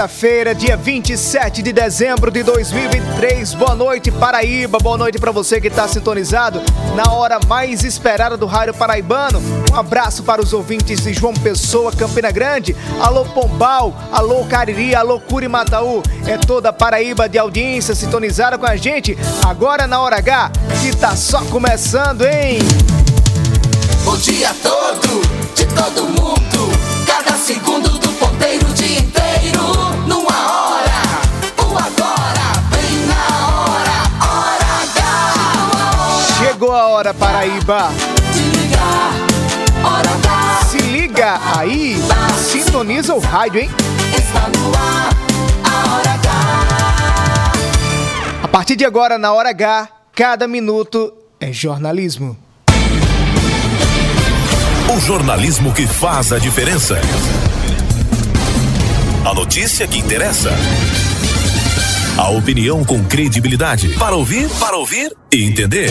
Quarta-feira, dia 27 de dezembro de 2023. Boa noite, Paraíba. Boa noite para você que está sintonizado na hora mais esperada do Rádio Paraibano. Um abraço para os ouvintes de João Pessoa, Campina Grande. Alô, Pombal. Alô, Cariri. Alô, Curimataú. É toda Paraíba de audiência sintonizada com a gente. Agora na hora H, que tá só começando, hein? O dia todo, de todo mundo. Cada segundo Chegou a hora, Paraíba. Se liga aí. Sintoniza o rádio, hein? Está no ar, a hora H. A partir de agora, na hora H, cada minuto é jornalismo. O jornalismo que faz a diferença. A notícia que interessa. A opinião com credibilidade. Para ouvir, para ouvir e entender.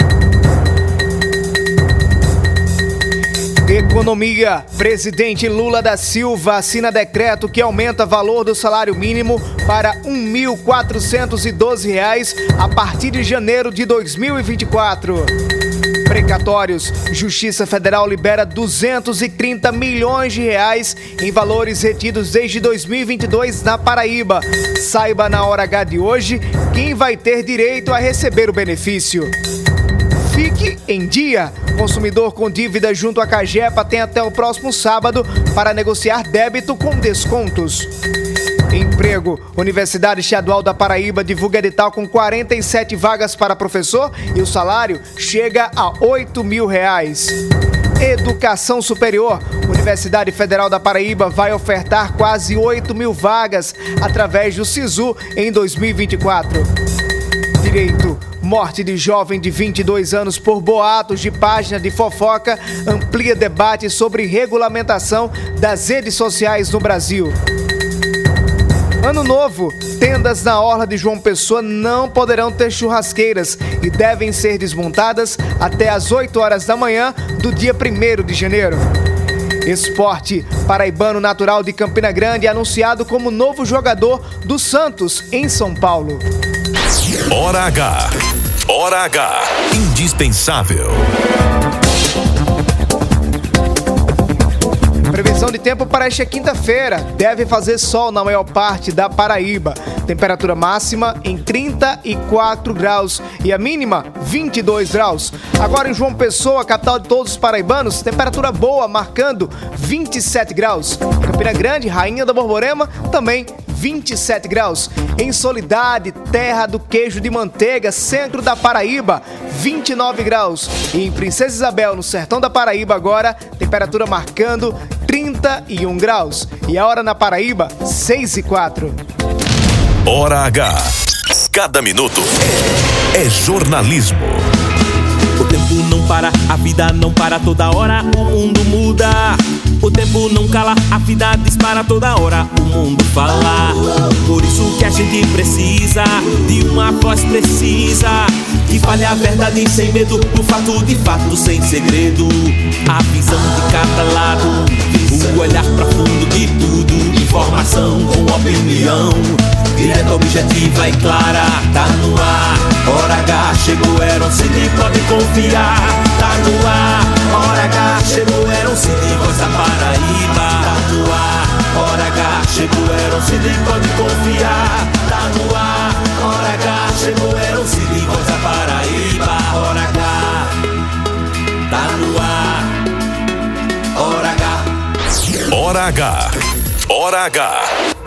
Economia. Presidente Lula da Silva assina decreto que aumenta valor do salário mínimo para 1.412 reais a partir de janeiro de 2024. Precatórios. Justiça Federal libera 230 milhões de reais em valores retidos desde 2022 na Paraíba. Saiba na hora H de hoje quem vai ter direito a receber o benefício. Fique em dia. Consumidor com dívida junto à Cagepa tem até o próximo sábado para negociar débito com descontos. Emprego. Universidade Estadual da Paraíba divulga edital com 47 vagas para professor e o salário chega a 8 mil reais. Educação Superior. Universidade Federal da Paraíba vai ofertar quase 8 mil vagas através do SISU em 2024. Direito. Morte de jovem de 22 anos por boatos de página de fofoca amplia debate sobre regulamentação das redes sociais no Brasil. Ano novo, tendas na orla de João Pessoa não poderão ter churrasqueiras e devem ser desmontadas até às 8 horas da manhã do dia 1 de janeiro. Esporte, paraibano natural de Campina Grande, anunciado como novo jogador do Santos em São Paulo. Hora H. Hora H. Indispensável. Previsão de tempo para esta quinta-feira. Deve fazer sol na maior parte da Paraíba. Temperatura máxima em 34 graus e a mínima 22 graus. Agora em João Pessoa, capital de todos os paraibanos, temperatura boa, marcando 27 graus. Campina Grande, rainha da Borborema, também 27 graus. Em Solidade, terra do queijo de manteiga, centro da Paraíba, 29 graus. E em Princesa Isabel, no sertão da Paraíba, agora, temperatura marcando 31 graus. E a hora na Paraíba, 6 e 4. Hora H. Cada minuto é jornalismo. O tempo não para, a vida não para toda hora, o mundo muda. O tempo não cala, a vida dispara toda hora, o mundo fala. Por isso que a gente precisa de uma voz precisa. Que fale a verdade sem medo, o fato de fato sem segredo. A visão de cada lado, o olhar profundo de tudo. Informação com opinião, direta, objetiva e clara. Tá no ar, hora H chegou, era onde pode confiar. Tá no ar, hora H, chegou, era um voz da Paraíba. Tá no ar, hora H, chegou, era um Cid, pode confiar. Tá no ar, hora H, chegou, era um voz da Paraíba. Hora H, tá no ar, hora H. Hora H. Hora H.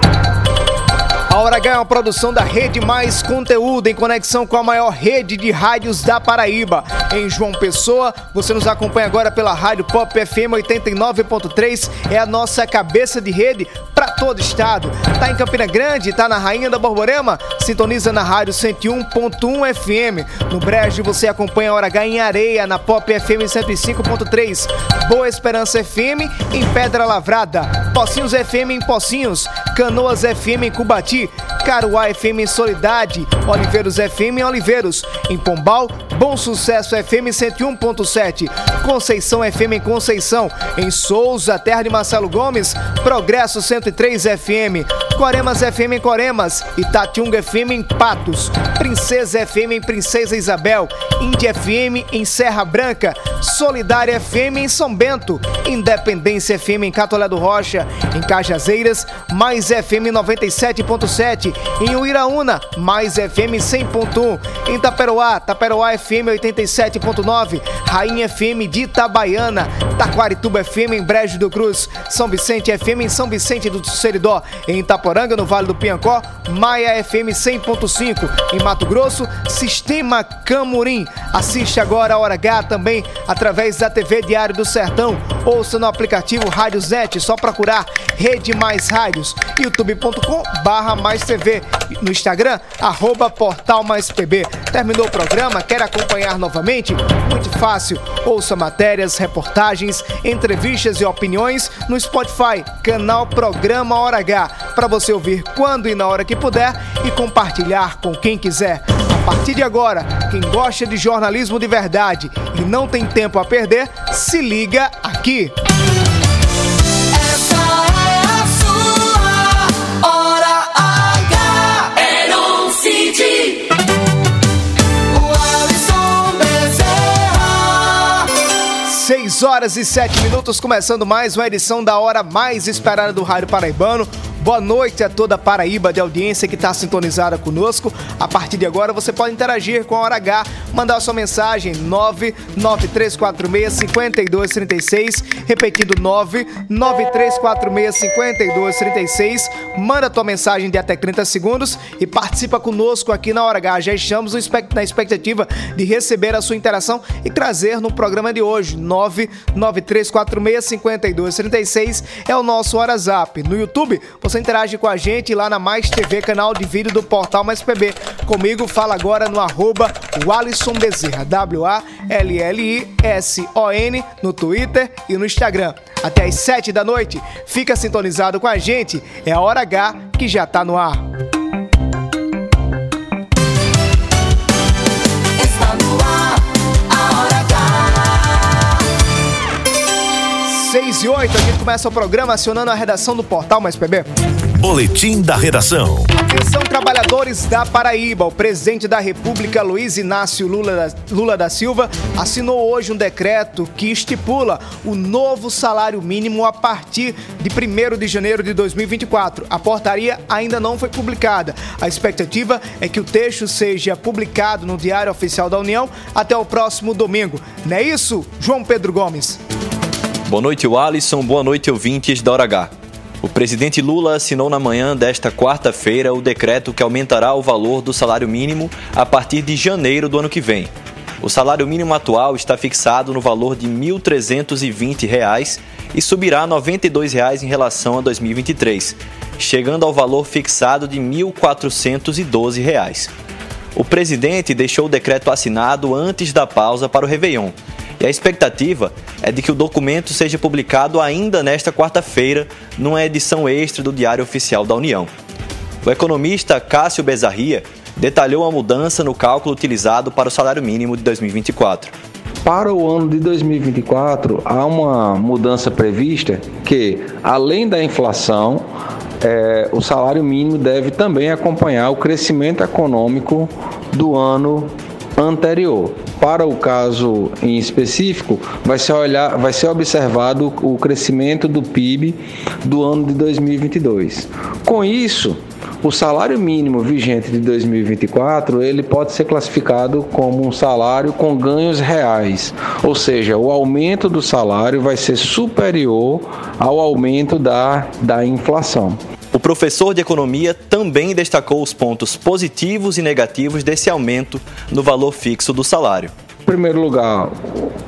A Hora H é uma produção da Rede Mais Conteúdo em conexão com a maior rede de rádios da Paraíba. Em João Pessoa, você nos acompanha agora pela Rádio Pop FM 89.3, é a nossa cabeça de rede para todo o estado. Tá em Campina Grande, tá na Rainha da Borborema, sintoniza na Rádio 101.1 FM. No Brejo você acompanha a Hora H em Areia, na Pop FM 105.3. Boa Esperança FM em Pedra Lavrada. Pocinhos FM em Pocinhos. Canoas FM em Cubati. Caruá FM em Solidade. Oliveiros FM em Oliveiros. Em Pombal, Bom Sucesso FM 101.7. Conceição FM em Conceição. Em Souza, terra de Marcelo Gomes. Progresso 103 FM. Coremas FM em Coremas. Itatiunga FM em Patos. Princesa FM em Princesa Isabel. Índia FM em Serra Branca. Solidária FM em São Bento. Independência FM em Catolé do Rocha. Em Cajazeiras, mais FM 97.7. Em Uiraúna, mais FM 100.1. Em Taperoá, Taperoá FM 87.9. Rainha FM de Itabaiana. Taquarituba FM em Brejo do Cruz. São Vicente FM em São Vicente do Seridó. Em Itaporanga, no Vale do Piancó, Maia FM 100.5. Em Mato Grosso, Sistema Camurim. Assiste agora a Hora H também através da TV Diário do Sertão. Ouça no aplicativo Rádios Net, só procurar Rede Mais Rádios. youtube.com barra mais TV. No Instagram, arroba Portal Mais PB. Terminou o programa? Quer acompanhar novamente? Muito fácil. Ouça matérias, reportagens, entrevistas e opiniões no Spotify, canal Programa Hora H, para você ouvir quando e na hora que puder e compartilhar com quem quiser. A partir de agora, quem gosta de jornalismo de verdade e não tem tempo a perder, se liga aqui. 6 horas e 7 minutos, começando mais uma edição da hora mais esperada do Rádio Paraibano. Boa noite a toda a Paraíba de audiência que está sintonizada conosco. A partir de agora você pode interagir com a Hora H, mandar sua mensagem 993465236, repetindo 993465236. Manda tua mensagem de até 30 segundos e participa conosco aqui na Hora H. Já estamos na expectativa de receber a sua interação e trazer no programa de hoje 993465236 é o nosso WhatsApp. No YouTube, você interage com a gente lá na Mais TV, canal de vídeo do Portal Mais PB. Comigo, fala agora no arroba Bezerra, W-A-L-L-I-S-O-N, no Twitter e no Instagram. Até às 7 da noite, fica sintonizado com a gente, é a Hora H que já tá no ar. 6 e 8, a gente começa o programa acionando a redação do Portal Mais PB. Boletim da redação. Atenção, trabalhadores da Paraíba. O presidente da República, Luiz Inácio Lula da, Lula da Silva, assinou hoje um decreto que estipula o novo salário mínimo a partir de 1 de janeiro de 2024. A portaria ainda não foi publicada. A expectativa é que o texto seja publicado no Diário Oficial da União até o próximo domingo. Não é isso, João Pedro Gomes? Boa noite, Alisson. Boa noite, ouvintes da Hora H. O presidente Lula assinou na manhã desta quarta-feira o decreto que aumentará o valor do salário mínimo a partir de janeiro do ano que vem. O salário mínimo atual está fixado no valor de 1.320 reais e subirá 92 reais em relação a 2023, chegando ao valor fixado de 1.412 reais. O presidente deixou o decreto assinado antes da pausa para o Réveillon. E a expectativa é de que o documento seja publicado ainda nesta quarta-feira, numa edição extra do Diário Oficial da União. O economista Cássio Bezarria detalhou a mudança no cálculo utilizado para o salário mínimo de 2024. Para o ano de 2024, há uma mudança prevista que, além da inflação, eh, o salário mínimo deve também acompanhar o crescimento econômico do ano anterior. Para o caso em específico, vai ser, olhar, vai ser observado o crescimento do PIB do ano de 2022. Com isso, o salário mínimo vigente de 2024 ele pode ser classificado como um salário com ganhos reais, ou seja, o aumento do salário vai ser superior ao aumento da, da inflação. O professor de economia também destacou os pontos positivos e negativos desse aumento no valor fixo do salário. Em primeiro lugar,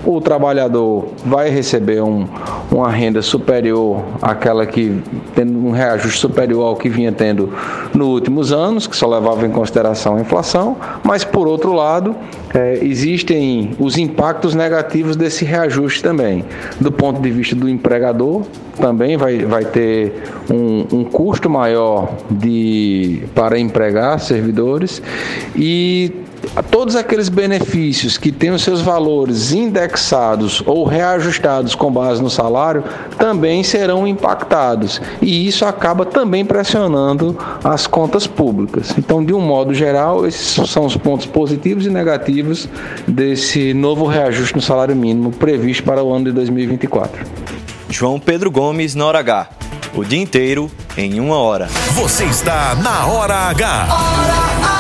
o trabalhador vai receber um, uma renda superior àquela que tendo um reajuste superior ao que vinha tendo nos últimos anos, que só levava em consideração a inflação, mas por outro lado, é, existem os impactos negativos desse reajuste também. Do ponto de vista do empregador, também vai, vai ter um, um custo maior de, para empregar servidores e todos aqueles benefícios que têm os seus valores indexados ou reajustados com base no salário também serão impactados. E isso acaba também pressionando as contas públicas. Então, de um modo geral, esses são os pontos positivos e negativos desse novo reajuste no salário mínimo previsto para o ano de 2024. João Pedro Gomes na hora H. O dia inteiro em uma hora. Você está na Hora H. Hora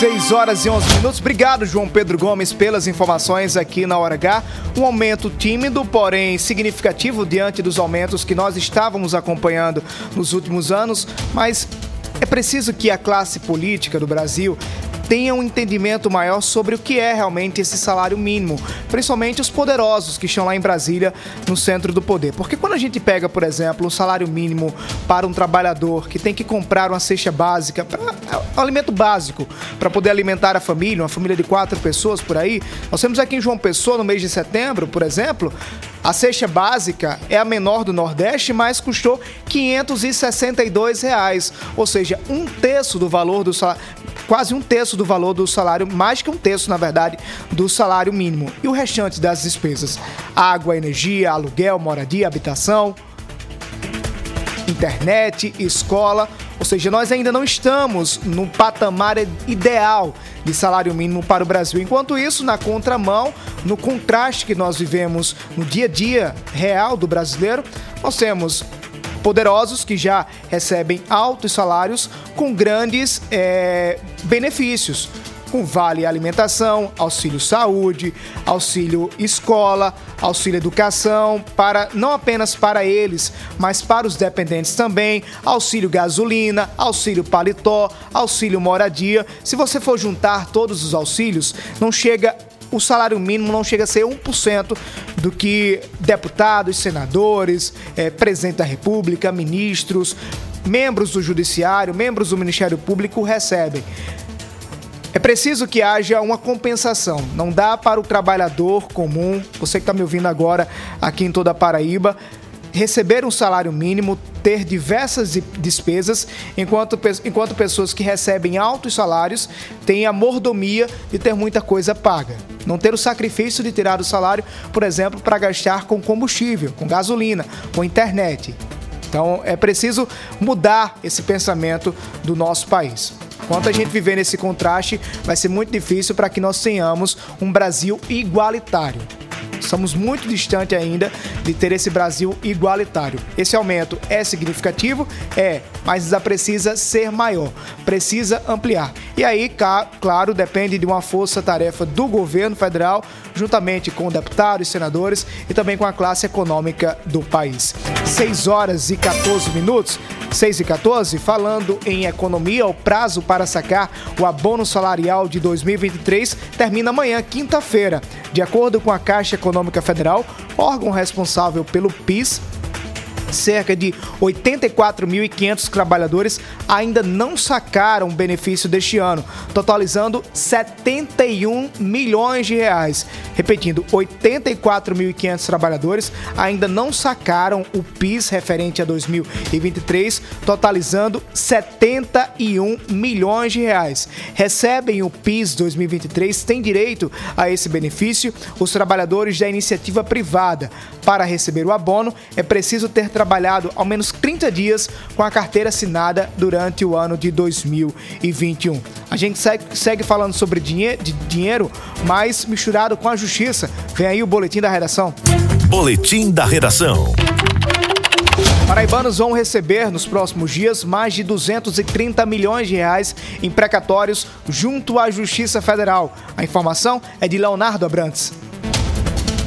6 horas e 11 minutos. Obrigado, João Pedro Gomes, pelas informações aqui na Hora H. Um aumento tímido, porém significativo diante dos aumentos que nós estávamos acompanhando nos últimos anos, mas é preciso que a classe política do Brasil tenham um entendimento maior sobre o que é realmente esse salário mínimo, principalmente os poderosos que estão lá em Brasília, no centro do poder. Porque quando a gente pega, por exemplo, um salário mínimo para um trabalhador que tem que comprar uma cesta básica, um alimento básico, para poder alimentar a família, uma família de quatro pessoas por aí, nós temos aqui em João Pessoa, no mês de setembro, por exemplo, a cesta básica é a menor do Nordeste, mas custou 562 reais, ou seja, um terço do valor do salário quase um terço do valor do salário, mais que um terço, na verdade, do salário mínimo. E o restante das despesas? Água, energia, aluguel, moradia, habitação, internet, escola. Ou seja, nós ainda não estamos no patamar ideal de salário mínimo para o Brasil. Enquanto isso, na contramão, no contraste que nós vivemos no dia a dia real do brasileiro, nós temos poderosos que já recebem altos salários com grandes é, benefícios. Com vale alimentação, auxílio saúde, auxílio escola, auxílio educação, para não apenas para eles, mas para os dependentes também, auxílio gasolina, auxílio paletó, auxílio moradia. Se você for juntar todos os auxílios, não chega o salário mínimo não chega a ser 1% do que deputados, senadores, é, presidente da República, ministros, membros do Judiciário, membros do Ministério Público recebem. É preciso que haja uma compensação. Não dá para o trabalhador comum, você que está me ouvindo agora aqui em toda a Paraíba, receber um salário mínimo, ter diversas despesas, enquanto, enquanto pessoas que recebem altos salários têm a mordomia de ter muita coisa paga. Não ter o sacrifício de tirar o salário, por exemplo, para gastar com combustível, com gasolina, com internet. Então é preciso mudar esse pensamento do nosso país. Enquanto a gente viver nesse contraste, vai ser muito difícil para que nós tenhamos um Brasil igualitário. Somos muito distante ainda de ter esse Brasil igualitário. Esse aumento é significativo? É, mas precisa ser maior, precisa ampliar. E aí, claro, depende de uma força-tarefa do governo federal, juntamente com deputados, senadores e também com a classe econômica do país. 6 horas e 14 minutos. 6 e 14, falando em economia, o prazo para sacar o abono salarial de 2023 termina amanhã, quinta-feira. De acordo com a Caixa Econômica Federal, órgão responsável pelo PIS, cerca de 84.500 trabalhadores ainda não sacaram o benefício deste ano, totalizando 71 milhões de reais. Repetindo, 84.500 trabalhadores ainda não sacaram o PIS referente a 2023, totalizando 71 milhões de reais. Recebem o PIS 2023, têm direito a esse benefício os trabalhadores da iniciativa privada. Para receber o abono, é preciso ter ao menos 30 dias com a carteira assinada durante o ano de 2021. A gente segue, segue falando sobre dinhe de dinheiro, mas misturado com a justiça. Vem aí o boletim da redação. Boletim da redação. Paraibanos vão receber nos próximos dias mais de 230 milhões de reais em precatórios junto à Justiça Federal. A informação é de Leonardo Abrantes.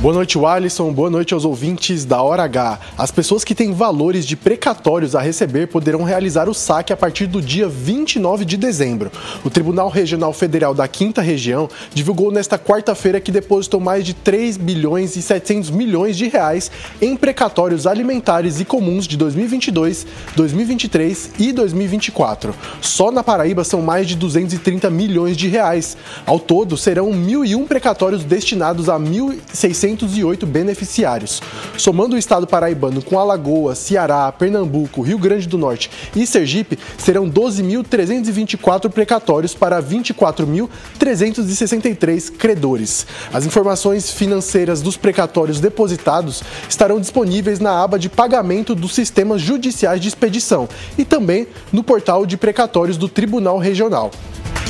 Boa noite, Alisson. Boa noite aos ouvintes da Hora H. As pessoas que têm valores de precatórios a receber poderão realizar o saque a partir do dia 29 de dezembro. O Tribunal Regional Federal da Quinta Região divulgou nesta quarta-feira que depositou mais de 3 bilhões e 700 milhões de reais em precatórios alimentares e comuns de 2022, 2023 e 2024. Só na Paraíba são mais de 230 milhões de reais. Ao todo, serão 1.001 precatórios destinados a 1.600 208 beneficiários. Somando o estado paraibano com Alagoas, Ceará, Pernambuco, Rio Grande do Norte e Sergipe, serão 12.324 precatórios para 24.363 credores. As informações financeiras dos precatórios depositados estarão disponíveis na aba de pagamento dos sistemas judiciais de expedição e também no portal de precatórios do Tribunal Regional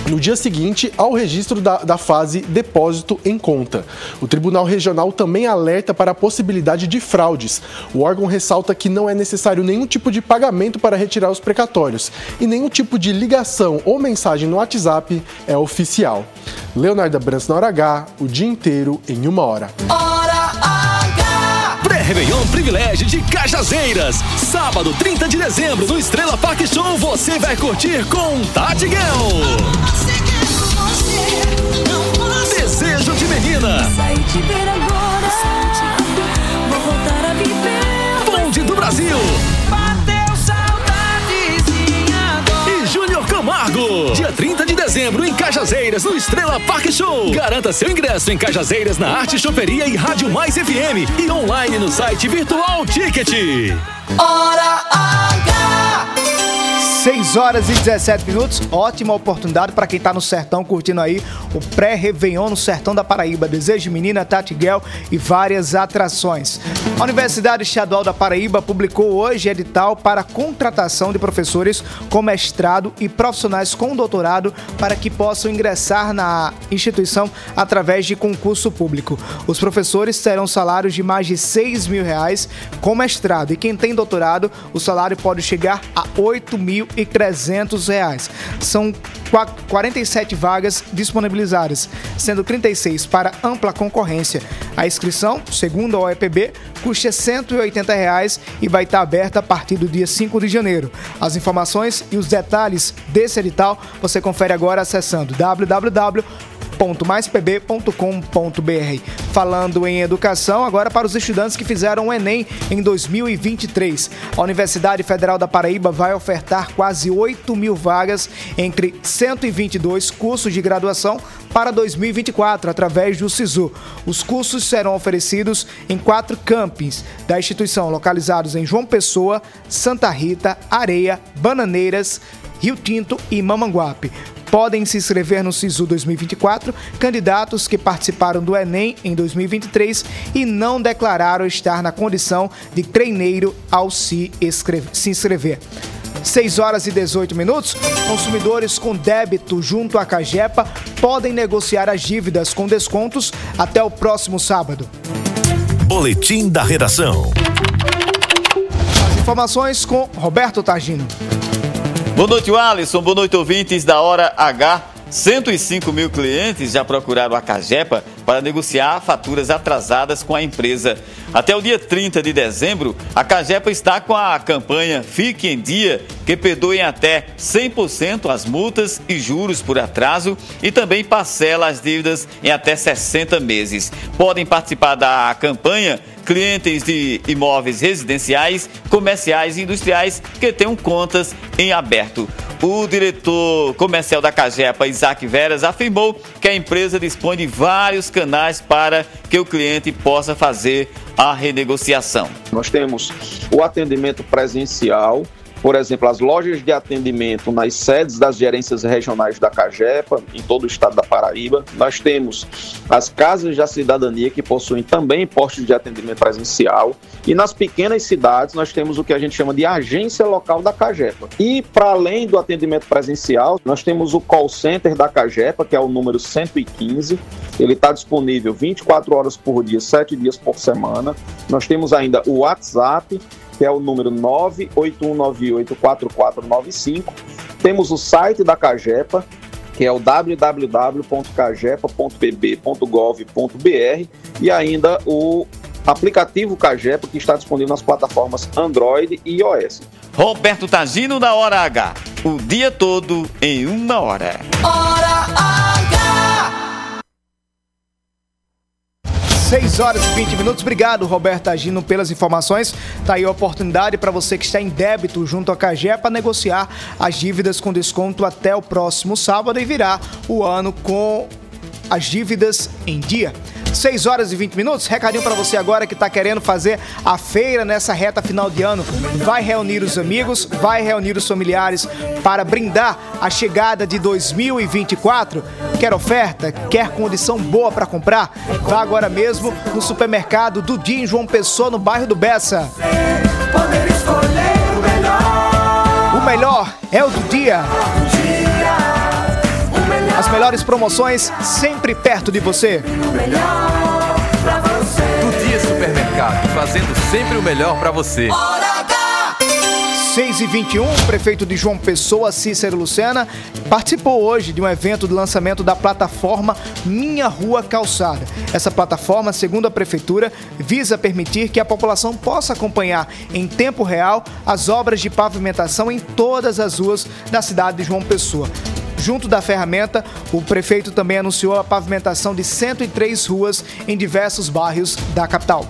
no dia seguinte ao registro da, da fase depósito em conta. O Tribunal Regional também alerta para a possibilidade de fraudes. O órgão ressalta que não é necessário nenhum tipo de pagamento para retirar os precatórios e nenhum tipo de ligação ou mensagem no WhatsApp é oficial. Leonardo Branco na hora H, o dia inteiro em uma hora. Hora H! Pré-Réveillon Privilégio de Cajazeiras. Sábado, 30 de dezembro, no Estrela Park Show, você vai curtir com Tati Guel. Desejo de menina. Saí de ver agora. Vou voltar a viver. Bonde do Brasil. Bateu agora. E Júnior Camargo. Dia 30 de dezembro, em Cajazeiras, no Estrela Park Show. Garanta seu ingresso em Cajazeiras, na Arte Choperia e Rádio Mais FM. E online no site Virtual Ticket. Hora H! 6 horas e 17 minutos. Ótima oportunidade para quem está no sertão curtindo aí o pré-Réveillon no sertão da Paraíba. Desejo de Menina, Tati Guel e várias atrações. A Universidade Estadual da Paraíba publicou hoje edital para contratação de professores com mestrado e profissionais com doutorado para que possam ingressar na instituição através de concurso público. Os professores terão salários de mais de 6 mil reais com mestrado e quem tem doutorado, o salário pode chegar a 8.300 reais. São qua- 47 vagas disponibilizadas, sendo 36 para ampla concorrência. A inscrição, segundo a OEPB, custa 180 reais e vai estar aberta a partir do dia 5 de janeiro. As informações e os detalhes desse edital você confere agora acessando www www.maispb.com.br. Falando em educação, agora para os estudantes que fizeram o Enem em 2023. A Universidade Federal da Paraíba vai ofertar quase 8 mil vagas entre 122 cursos de graduação para 2024, através do SISU. Os cursos serão oferecidos em quatro campings da instituição, localizados em João Pessoa, Santa Rita, Areia, Bananeiras, Rio Tinto e Mamanguape. Podem se inscrever no SISU 2024 candidatos que participaram do Enem em 2023 e não declararam estar na condição de treineiro ao se, se inscrever. 6 horas e 18 minutos. Consumidores com débito junto à Cagepa podem negociar as dívidas com descontos até o próximo sábado. Boletim da redação. As informações com Roberto Targino. Boa noite, Alisson. Boa noite, ouvintes da Hora H. 105 mil clientes já procuraram a Cagepa para negociar faturas atrasadas com a empresa. Até o dia 30 de dezembro, a Cagepa está com a campanha Fique em Dia, que perdoe até 100% as multas e juros por atraso e também parcela as dívidas em até 60 meses. Podem participar da campanha clientes de imóveis residenciais, comerciais e industriais que tenham contas em aberto. O diretor comercial da Cagepa, Isaac Veras, afirmou que a empresa dispõe de vários canais para que o cliente possa fazer a renegociação. Nós temos o atendimento presencial, por exemplo, as lojas de atendimento nas sedes das gerências regionais da Cagepa, em todo o estado da Paraíba. Nós temos as casas da cidadania, que possuem também postos de atendimento presencial. E nas pequenas cidades, nós temos o que a gente chama de agência local da Cagepa. E, para além do atendimento presencial, nós temos o call center da Cagepa, que é o número 115. Ele está disponível 24 horas por dia, 7 dias por semana. Nós temos ainda o WhatsApp, que é o número 981984495. Temos o site da Cagepa, que é o www.cagepa.pb.gov.br e ainda o aplicativo Cagepa, que está disponível nas plataformas Android e iOS. Roberto Tagino da Hora H. O dia todo em uma hora. Hora H! 6 horas e 20 minutos. Obrigado, Roberto Agino, pelas informações. Tá aí a oportunidade para você que está em débito junto à CAGE para negociar as dívidas com desconto até o próximo sábado e virar o ano com as dívidas em dia. 6 horas e 20 minutos. Recadinho para você agora que está querendo fazer a feira nessa reta final de ano. Vai reunir os amigos, vai reunir os familiares para brindar a chegada de 2024. Quer oferta? Quer condição boa para comprar? Vá agora mesmo no supermercado do Dia em João Pessoa, no bairro do Bessa. Poder escolher o melhor. O melhor é o do dia. As melhores promoções sempre perto de você. Do Dia Supermercado, fazendo sempre o melhor pra você. 6 e 21, o prefeito de João Pessoa, Cícero Lucena, participou hoje de um evento de lançamento da plataforma Minha Rua Calçada. Essa plataforma, segundo a prefeitura, visa permitir que a população possa acompanhar em tempo real as obras de pavimentação em todas as ruas da cidade de João Pessoa. Junto da ferramenta, o prefeito também anunciou a pavimentação de 103 ruas em diversos bairros da capital.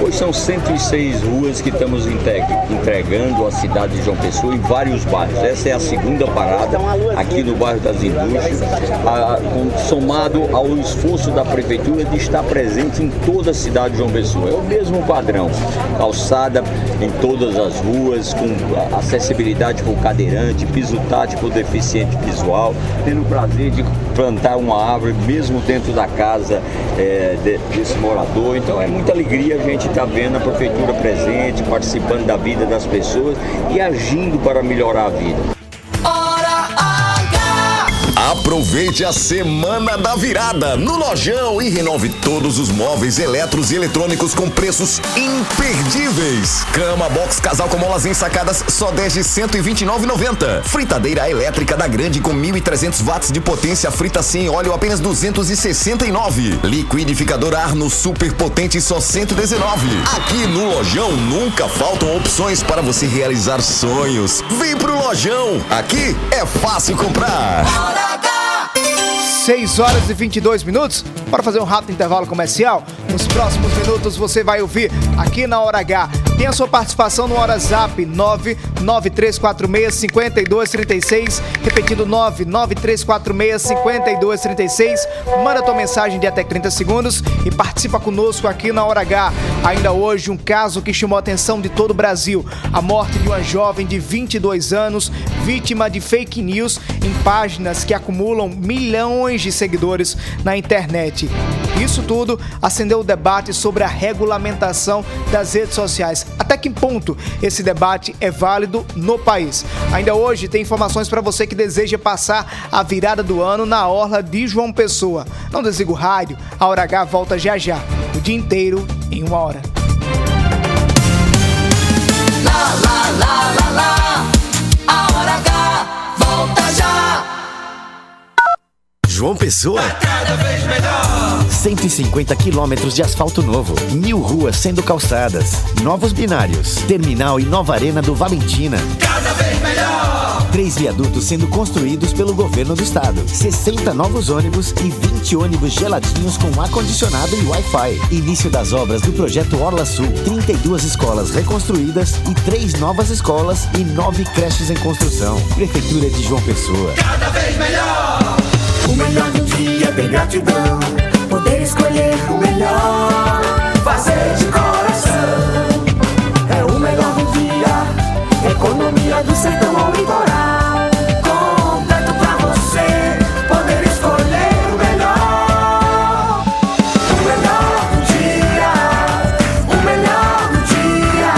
Hoje são 106 ruas que estamos entregando à cidade de João Pessoa em vários bairros. Essa é a segunda parada aqui no bairro das Indústrias, a- somado ao esforço da prefeitura de estar presente em toda a cidade de João Pessoa. É o mesmo padrão, calçada em todas as ruas, com acessibilidade para o cadeirante, piso tátil para o deficiente visual, tendo o prazer de plantar uma árvore mesmo dentro da casa de- desse morador. Então é muita alegria a gente estar vendo a prefeitura presente, participando da vida das pessoas e agindo para melhorar a vida. Aproveite a semana da virada no Lojão e renove todos os móveis eletros e eletrônicos com preços imperdíveis. Cama box casal com molas ensacadas só 10 de 129,90. Fritadeira elétrica da Grande com 1.300 watts de potência frita sem óleo apenas 269. Liquidificador Arno super potente só 119. Aqui no Lojão nunca faltam opções para você realizar sonhos. Vem pro Lojão. Aqui é fácil comprar. 6 horas e 22 minutos. Bora fazer um rápido intervalo comercial? Nos próximos minutos você vai ouvir aqui na Hora H. Tem a sua participação no Hora Zap 993465236, repetindo 993465236. Manda tua mensagem de até 30 segundos e participa conosco aqui na Hora H. Ainda hoje um caso que chamou a atenção de todo o Brasil, a morte de uma jovem de 22 anos, vítima de fake news em páginas que acumulam milhões de seguidores na internet. Isso tudo acendeu o debate sobre a regulamentação das redes sociais. Até que ponto esse debate é válido no país? Ainda hoje tem informações para você que deseja passar a virada do ano na orla de João Pessoa. Não desliga o rádio, a Hora H volta já já, o dia inteiro em uma hora. Lá, lá, lá, João Pessoa. Cada vez melhor. 150 quilômetros de asfalto novo, mil ruas sendo calçadas, novos binários, terminal e nova arena do Valentina. Cada vez melhor. Três viadutos sendo construídos pelo governo do estado, 60 novos ônibus e 20 ônibus geladinhos com ar-condicionado e Wi-Fi. Início das obras do projeto Orla Sul, 32 escolas reconstruídas e três novas escolas e nove creches em construção. Prefeitura de João Pessoa. Cada vez melhor. O melhor de um dia é tem gratidão. Poder escolher o melhor. Fazer de coração. É o melhor do dia. Economia do sertão ao litoral. Completo pra você poder escolher o melhor. O melhor do dia. O melhor do dia.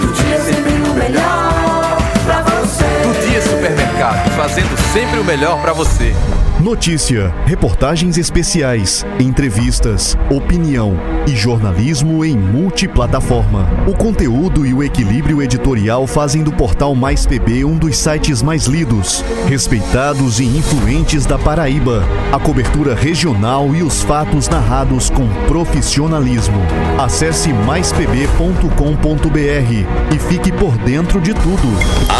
Do dia sempre o melhor pra você. Do dia supermercado. Fazendo sempre o melhor pra você. Notícia, reportagens especiais, entrevistas, opinião e jornalismo em multiplataforma. O conteúdo e o equilíbrio editorial fazem do portal Mais PB um dos sites mais lidos, respeitados e influentes da Paraíba. A cobertura regional e os fatos narrados com profissionalismo. Acesse maispb.com.br e fique por dentro de tudo.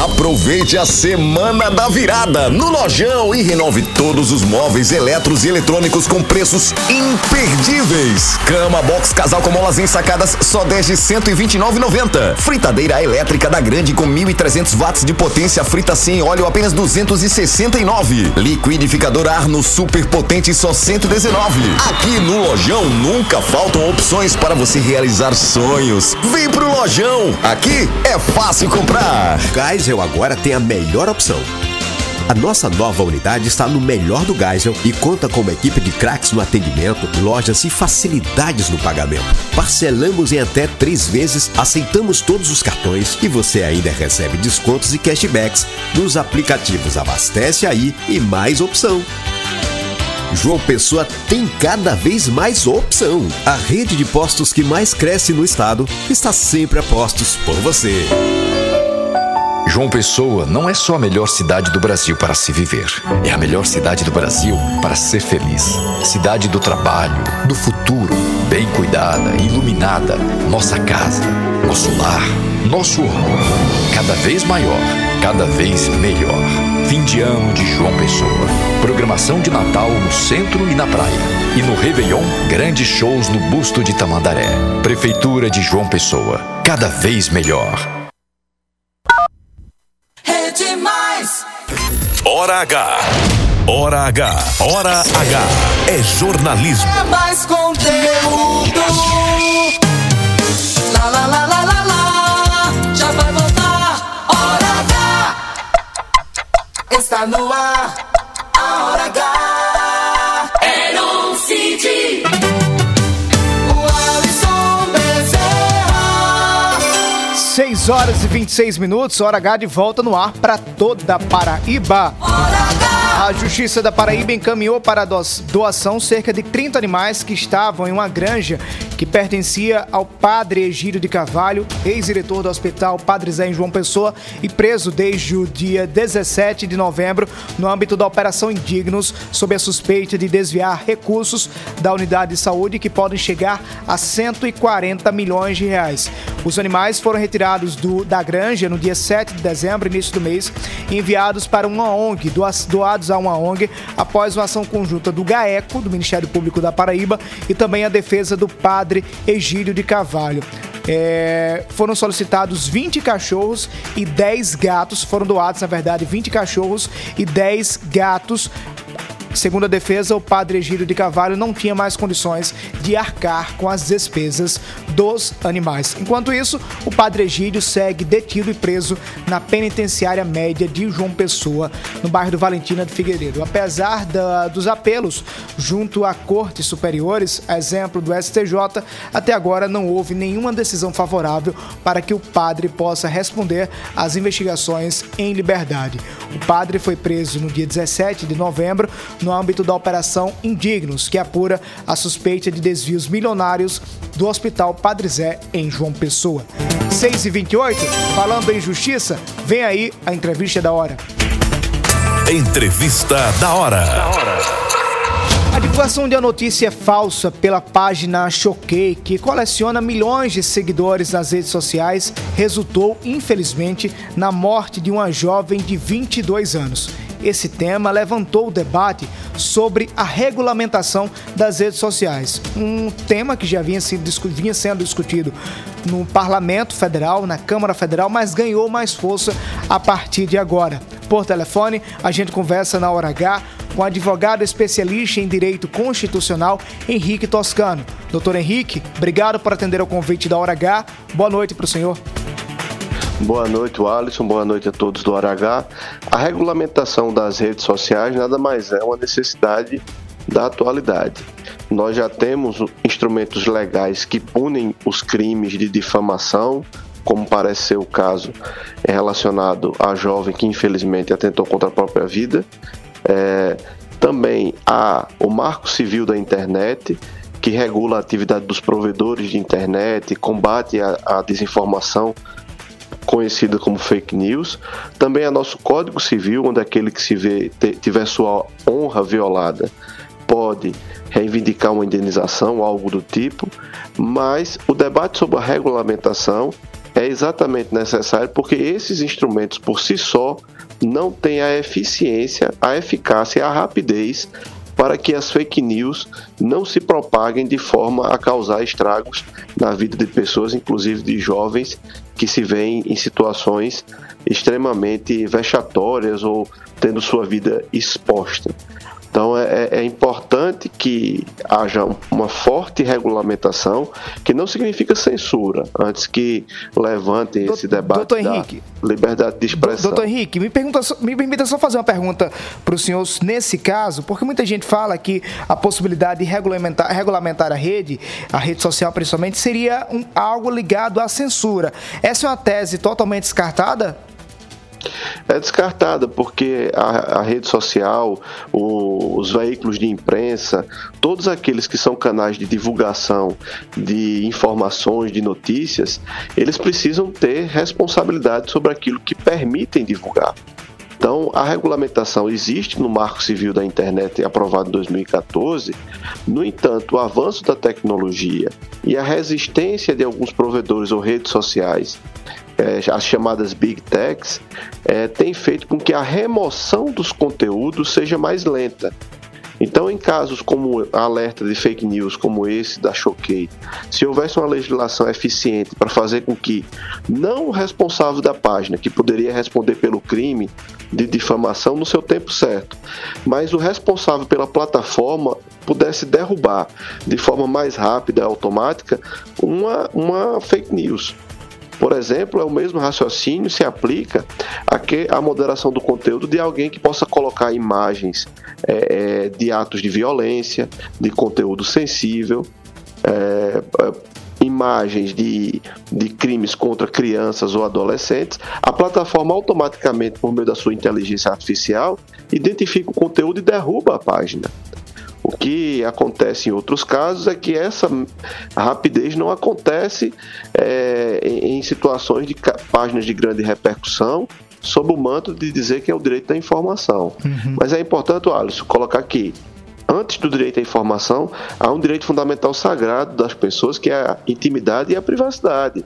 Aproveite a semana da virada no Lojão e renove todos os móveis eletros e eletrônicos com preços imperdíveis. Cama box casal com molas ensacadas só 10 de 129,90. Fritadeira elétrica da Grande com 1.300 watts de potência frita sem óleo apenas 269. Liquidificador Arno super potente só 119. Aqui no Lojão nunca faltam opções para você realizar sonhos. Vem pro Lojão. Aqui é fácil comprar. Geisel agora tem a melhor opção. A nossa nova unidade está no melhor do Geisel e conta com uma equipe de craques no atendimento, lojas e facilidades no pagamento. Parcelamos em até três vezes, aceitamos todos os cartões e você ainda recebe descontos e cashbacks nos aplicativos Abastece Aí e Mais Opção. João Pessoa tem cada vez mais opção. A rede de postos que mais cresce no estado está sempre a postos por você. João Pessoa não é só a melhor cidade do Brasil para se viver. É a melhor cidade do Brasil para ser feliz. Cidade do trabalho, do futuro, bem cuidada, iluminada. Nossa casa, nosso lar, nosso orgulho. Cada vez maior, cada vez melhor. Fim de ano de João Pessoa. Programação de Natal no centro e na praia. E no Réveillon, grandes shows no Busto de Tamandaré. Prefeitura de João Pessoa. Cada vez melhor. Hora H. Hora H. Hora H. É jornalismo. É mais conteúdo. Lá, lá, lá, lá, lá, lá. Já vai voltar. Hora H. Está no ar. A Hora H. 6 horas e 26 minutos, hora H de volta no ar para toda Paraíba. A Justiça da Paraíba encaminhou para doação cerca de 30 animais que estavam em uma granja que pertencia ao padre Egídio de Carvalho, ex-diretor do Hospital Padre Zé em João Pessoa e preso desde o dia 17 de novembro no âmbito da Operação Indignos, sob a suspeita de desviar recursos da unidade de saúde que podem chegar a 140 milhões de reais. Os animais foram retirados do- da granja no dia 7 de dezembro, início do mês, e enviados para uma ONG, doas- doados a uma ONG, após uma ação conjunta do GAECO, do Ministério Público da Paraíba, e também a defesa do padre Egílio de Carvalho. É, foram solicitados 20 cachorros e 10 gatos, foram doados, na verdade, 20 cachorros e 10 gatos Segundo a defesa, o padre Egídio de Carvalho não tinha mais condições de arcar com as despesas dos animais. Enquanto isso, o padre Egídio segue detido e preso na penitenciária média de João Pessoa, no bairro do Valentina de Figueiredo. Apesar da- dos apelos junto a cortes superiores, a exemplo do STJ, até agora não houve nenhuma decisão favorável para que o padre possa responder às investigações em liberdade. O padre foi preso no dia 17 de novembro no âmbito da Operação Indignos, que apura a suspeita de desvios milionários do Hospital Padre Zé em João Pessoa. 6 e 28 falando em justiça, vem aí a entrevista da hora. Entrevista da hora. A divulgação de uma notícia falsa pela página Choquei, que coleciona milhões de seguidores nas redes sociais, resultou, infelizmente, na morte de uma jovem de 22 anos. Esse tema levantou o debate sobre a regulamentação das redes sociais, um tema que já vinha, vinha sendo discutido no Parlamento Federal, na Câmara Federal, mas ganhou mais força a partir de agora. Por telefone, a gente conversa na hora H com o advogado especialista em direito constitucional, Henrique Toscano. Doutor Henrique, obrigado por atender ao convite da hora H. Boa noite para o senhor. Boa noite, Alisson. Boa noite a todos do Hora H. A regulamentação das redes sociais nada mais é uma necessidade da atualidade. Nós já temos instrumentos legais que punem os crimes de difamação, como parece ser o caso relacionado à jovem que infelizmente atentou contra a própria vida, É, também há o Marco Civil da Internet, que regula a atividade dos provedores de internet, combate a, a desinformação conhecida como fake news. Também há nosso Código Civil, onde aquele que se vê, tiver sua honra violada pode reivindicar uma indenização, algo do tipo, mas o debate sobre a regulamentação é exatamente necessário porque esses instrumentos por si só não têm a eficiência, a eficácia e a rapidez para que as fake news não se propaguem de forma a causar estragos na vida de pessoas, inclusive de jovens que se veem em situações extremamente vexatórias ou tendo sua vida exposta. Então é, é, importante que haja uma forte regulamentação, que não significa censura, antes que levante esse debate Doutor Henrique, da liberdade de expressão. Doutor Henrique, me, pergunta, me permita só fazer uma pergunta para o senhor nesse caso, porque muita gente fala que a possibilidade de regulamentar, regulamentar a rede, a rede social principalmente, seria um, algo ligado à censura. Essa é uma tese totalmente descartada? É descartada porque a, a rede social, o, os veículos de imprensa, todos aqueles que são canais de divulgação de informações, de notícias, eles precisam ter responsabilidade sobre aquilo que permitem divulgar. Então, a regulamentação existe no Marco Civil da Internet aprovado em 2014. No entanto, o avanço da tecnologia e a resistência de alguns provedores ou redes sociais é, as chamadas Big Techs, é, tem feito com que a remoção dos conteúdos seja mais lenta. Então, em casos como alerta de fake news, como esse da Choquei, se houvesse uma legislação eficiente para fazer com que não o responsável da página, que poderia responder pelo crime de difamação no seu tempo certo, mas o responsável pela plataforma pudesse derrubar de forma mais rápida e automática uma, uma fake news. Por exemplo, é o mesmo raciocínio se aplica a que a moderação do conteúdo de alguém que possa colocar imagens é, é de atos de violência, de conteúdo sensível, é, é, imagens de, de crimes contra crianças ou adolescentes, a plataforma automaticamente, por meio da sua inteligência artificial, identifica o conteúdo e derruba a página. O que acontece em outros casos é que essa rapidez não acontece é, em, situações de páginas de grande repercussão sob o manto de dizer que é o direito da informação. Uhum. Mas é importante, Alisson, colocar aqui antes do direito à informação, há um direito fundamental sagrado das pessoas, que é a intimidade e a privacidade.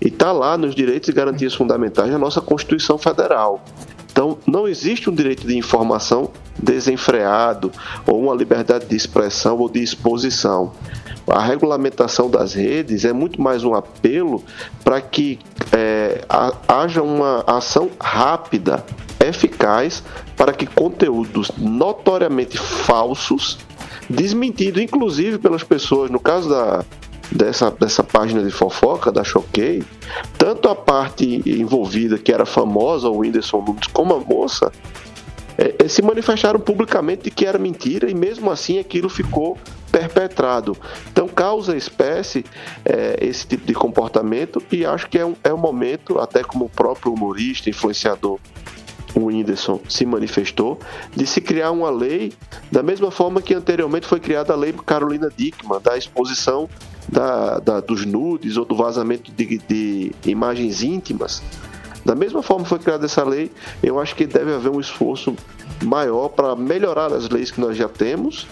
E está lá nos direitos e garantias fundamentais da nossa Constituição Federal. Então, não existe um direito de informação desenfreado ou uma liberdade de expressão ou de exposição. A regulamentação das redes é muito mais um apelo para que é, haja uma ação rápida, eficaz, para que conteúdos notoriamente falsos, desmentidos inclusive pelas pessoas, no caso da, dessa, dessa página de fofoca da Choquei, tanto a parte envolvida, que era famosa, o Whindersson Nunes, como a moça, é, é, se manifestaram publicamente de que era mentira e mesmo assim aquilo ficou perpetrado. Então causa espécie é, esse tipo de comportamento e acho que é um, é um momento, até como o próprio humorista, influenciador o Whindersson se manifestou, de se criar uma lei da mesma forma que anteriormente foi criada a lei Carolina Dickman, da exposição da, da, dos nudes ou do vazamento de, de imagens íntimas. Da mesma forma que foi criada essa lei, eu acho que deve haver um esforço maior para melhorar as leis que nós já temos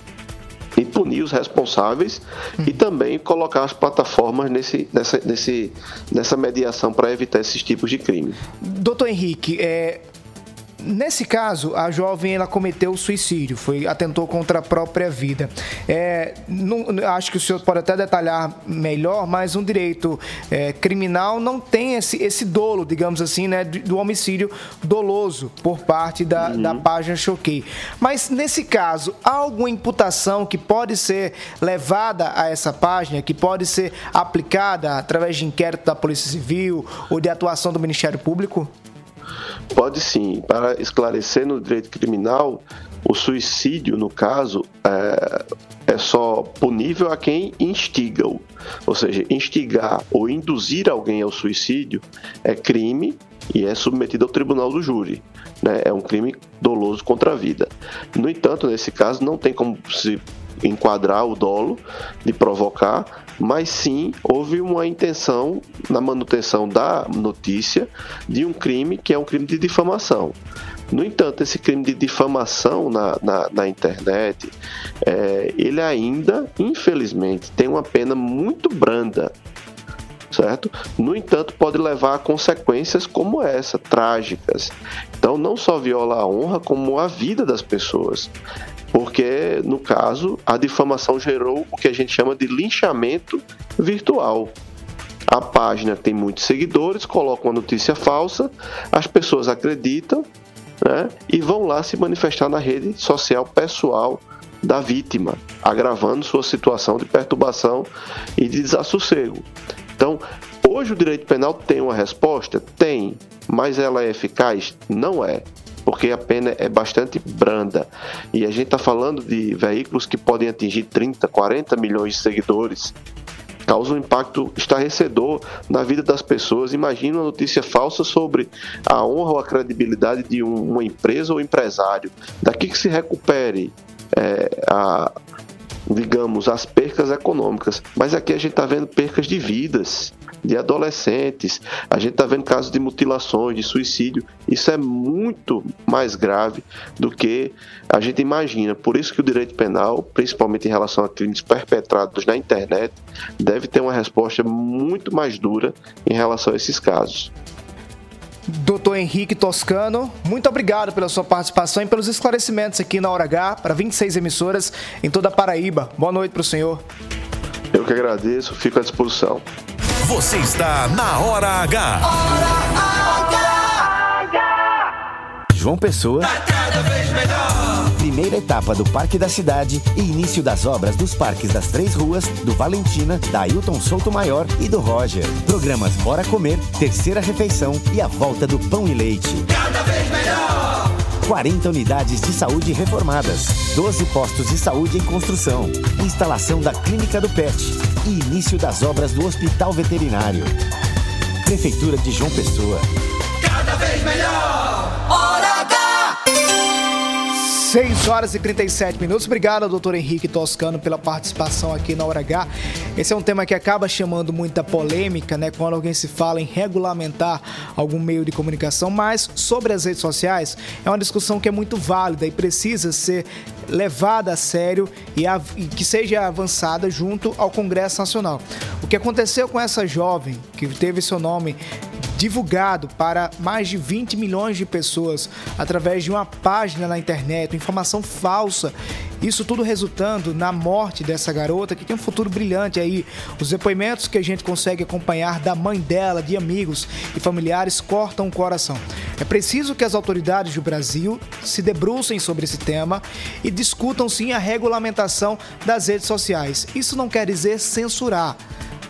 e punir os responsáveis hum. e também colocar as plataformas nesse, nessa, nesse, nessa mediação para evitar esses tipos de crime. Doutor Henrique, é, Nesse caso, a jovem ela cometeu suicídio, foi atentou contra a própria vida. É, não, acho que o senhor pode até detalhar melhor, mas um direito é, criminal não tem esse, esse dolo, digamos assim, né, do homicídio doloso por parte da, uhum. da página Choquei. Mas nesse caso, há alguma imputação que pode ser levada a essa página, que pode ser aplicada através de inquérito da Polícia Civil ou de atuação do Ministério Público? Pode sim. Para esclarecer no direito criminal, o suicídio, no caso, é, é, só punível a quem instiga-o. Ou seja, instigar ou induzir alguém ao suicídio é crime e é submetido ao tribunal do júri. Né? É um crime doloso contra a vida. No entanto, nesse caso, não tem como se enquadrar o dolo de provocar, mas sim houve uma intenção na manutenção da notícia de um crime que é um crime de difamação. No entanto, esse crime de difamação na, na, na internet, é, ele ainda, infelizmente, tem uma pena muito branda certo? No entanto, pode levar a consequências como essa, trágicas. Então, não só viola a honra, como a vida das pessoas. Porque, no caso, a difamação gerou o que a gente chama de linchamento virtual. A página tem muitos seguidores, coloca uma notícia falsa, as pessoas acreditam né, e vão lá se manifestar na rede social pessoal da vítima, agravando sua situação de perturbação e de desassossego. Então, hoje o direito penal tem uma resposta? Tem, mas ela é eficaz? Não é. Porque a pena é bastante branda. E a gente está falando de veículos que podem atingir 30, 40 milhões de seguidores causa um impacto estarrecedor na vida das pessoas. Imagina uma notícia falsa sobre a honra ou a credibilidade de um, uma empresa ou empresário. Daqui que se recupere é, a, digamos, as percas econômicas. Mas aqui a gente está vendo percas de vidas, de adolescentes, a gente está vendo casos de mutilações, de suicídio. Isso é muito mais grave do que a gente imagina. Por isso que o direito penal, principalmente em relação a crimes perpetrados na internet, deve ter uma resposta muito mais dura em relação a esses casos. Doutor Henrique Toscano, muito obrigado pela sua participação e pelos esclarecimentos aqui na Hora H para 26 emissoras em toda a Paraíba. Boa noite para o senhor. Eu que agradeço, fico à disposição. Você está na Hora H. João Pessoa. Primeira etapa do Parque da Cidade e início das obras dos parques das Três Ruas, do Valentina, da Ailton Souto Maior e do Roger. Programas Bora Comer, Terceira Refeição e a volta do Pão e Leite. Cada vez melhor. 40 unidades de saúde reformadas, 12 postos de saúde em construção, instalação da Clínica do Pet e início das obras do Hospital Veterinário. Prefeitura de João Pessoa. Cada vez melhor. Hora H. 6 horas e 37 minutos. Obrigado, doutor Henrique Toscano, pela participação aqui na Hora H. Esse é um tema que acaba chamando muita polêmica, né? Quando alguém se fala em regulamentar algum meio de comunicação, mas sobre as redes sociais é uma discussão que é muito válida e precisa ser levada a sério e, a, e que seja avançada junto ao Congresso Nacional. O que aconteceu com essa jovem que teve seu nome divulgado para mais de 20 milhões de pessoas através de uma página na internet, informação falsa. Isso tudo resultando na morte dessa garota que tem um futuro brilhante aí. Os depoimentos que a gente consegue acompanhar da mãe dela, de amigos e familiares cortam o coração. É preciso que as autoridades do Brasil se debrucem sobre esse tema e discutam sim a regulamentação das redes sociais. Isso não quer dizer censurar.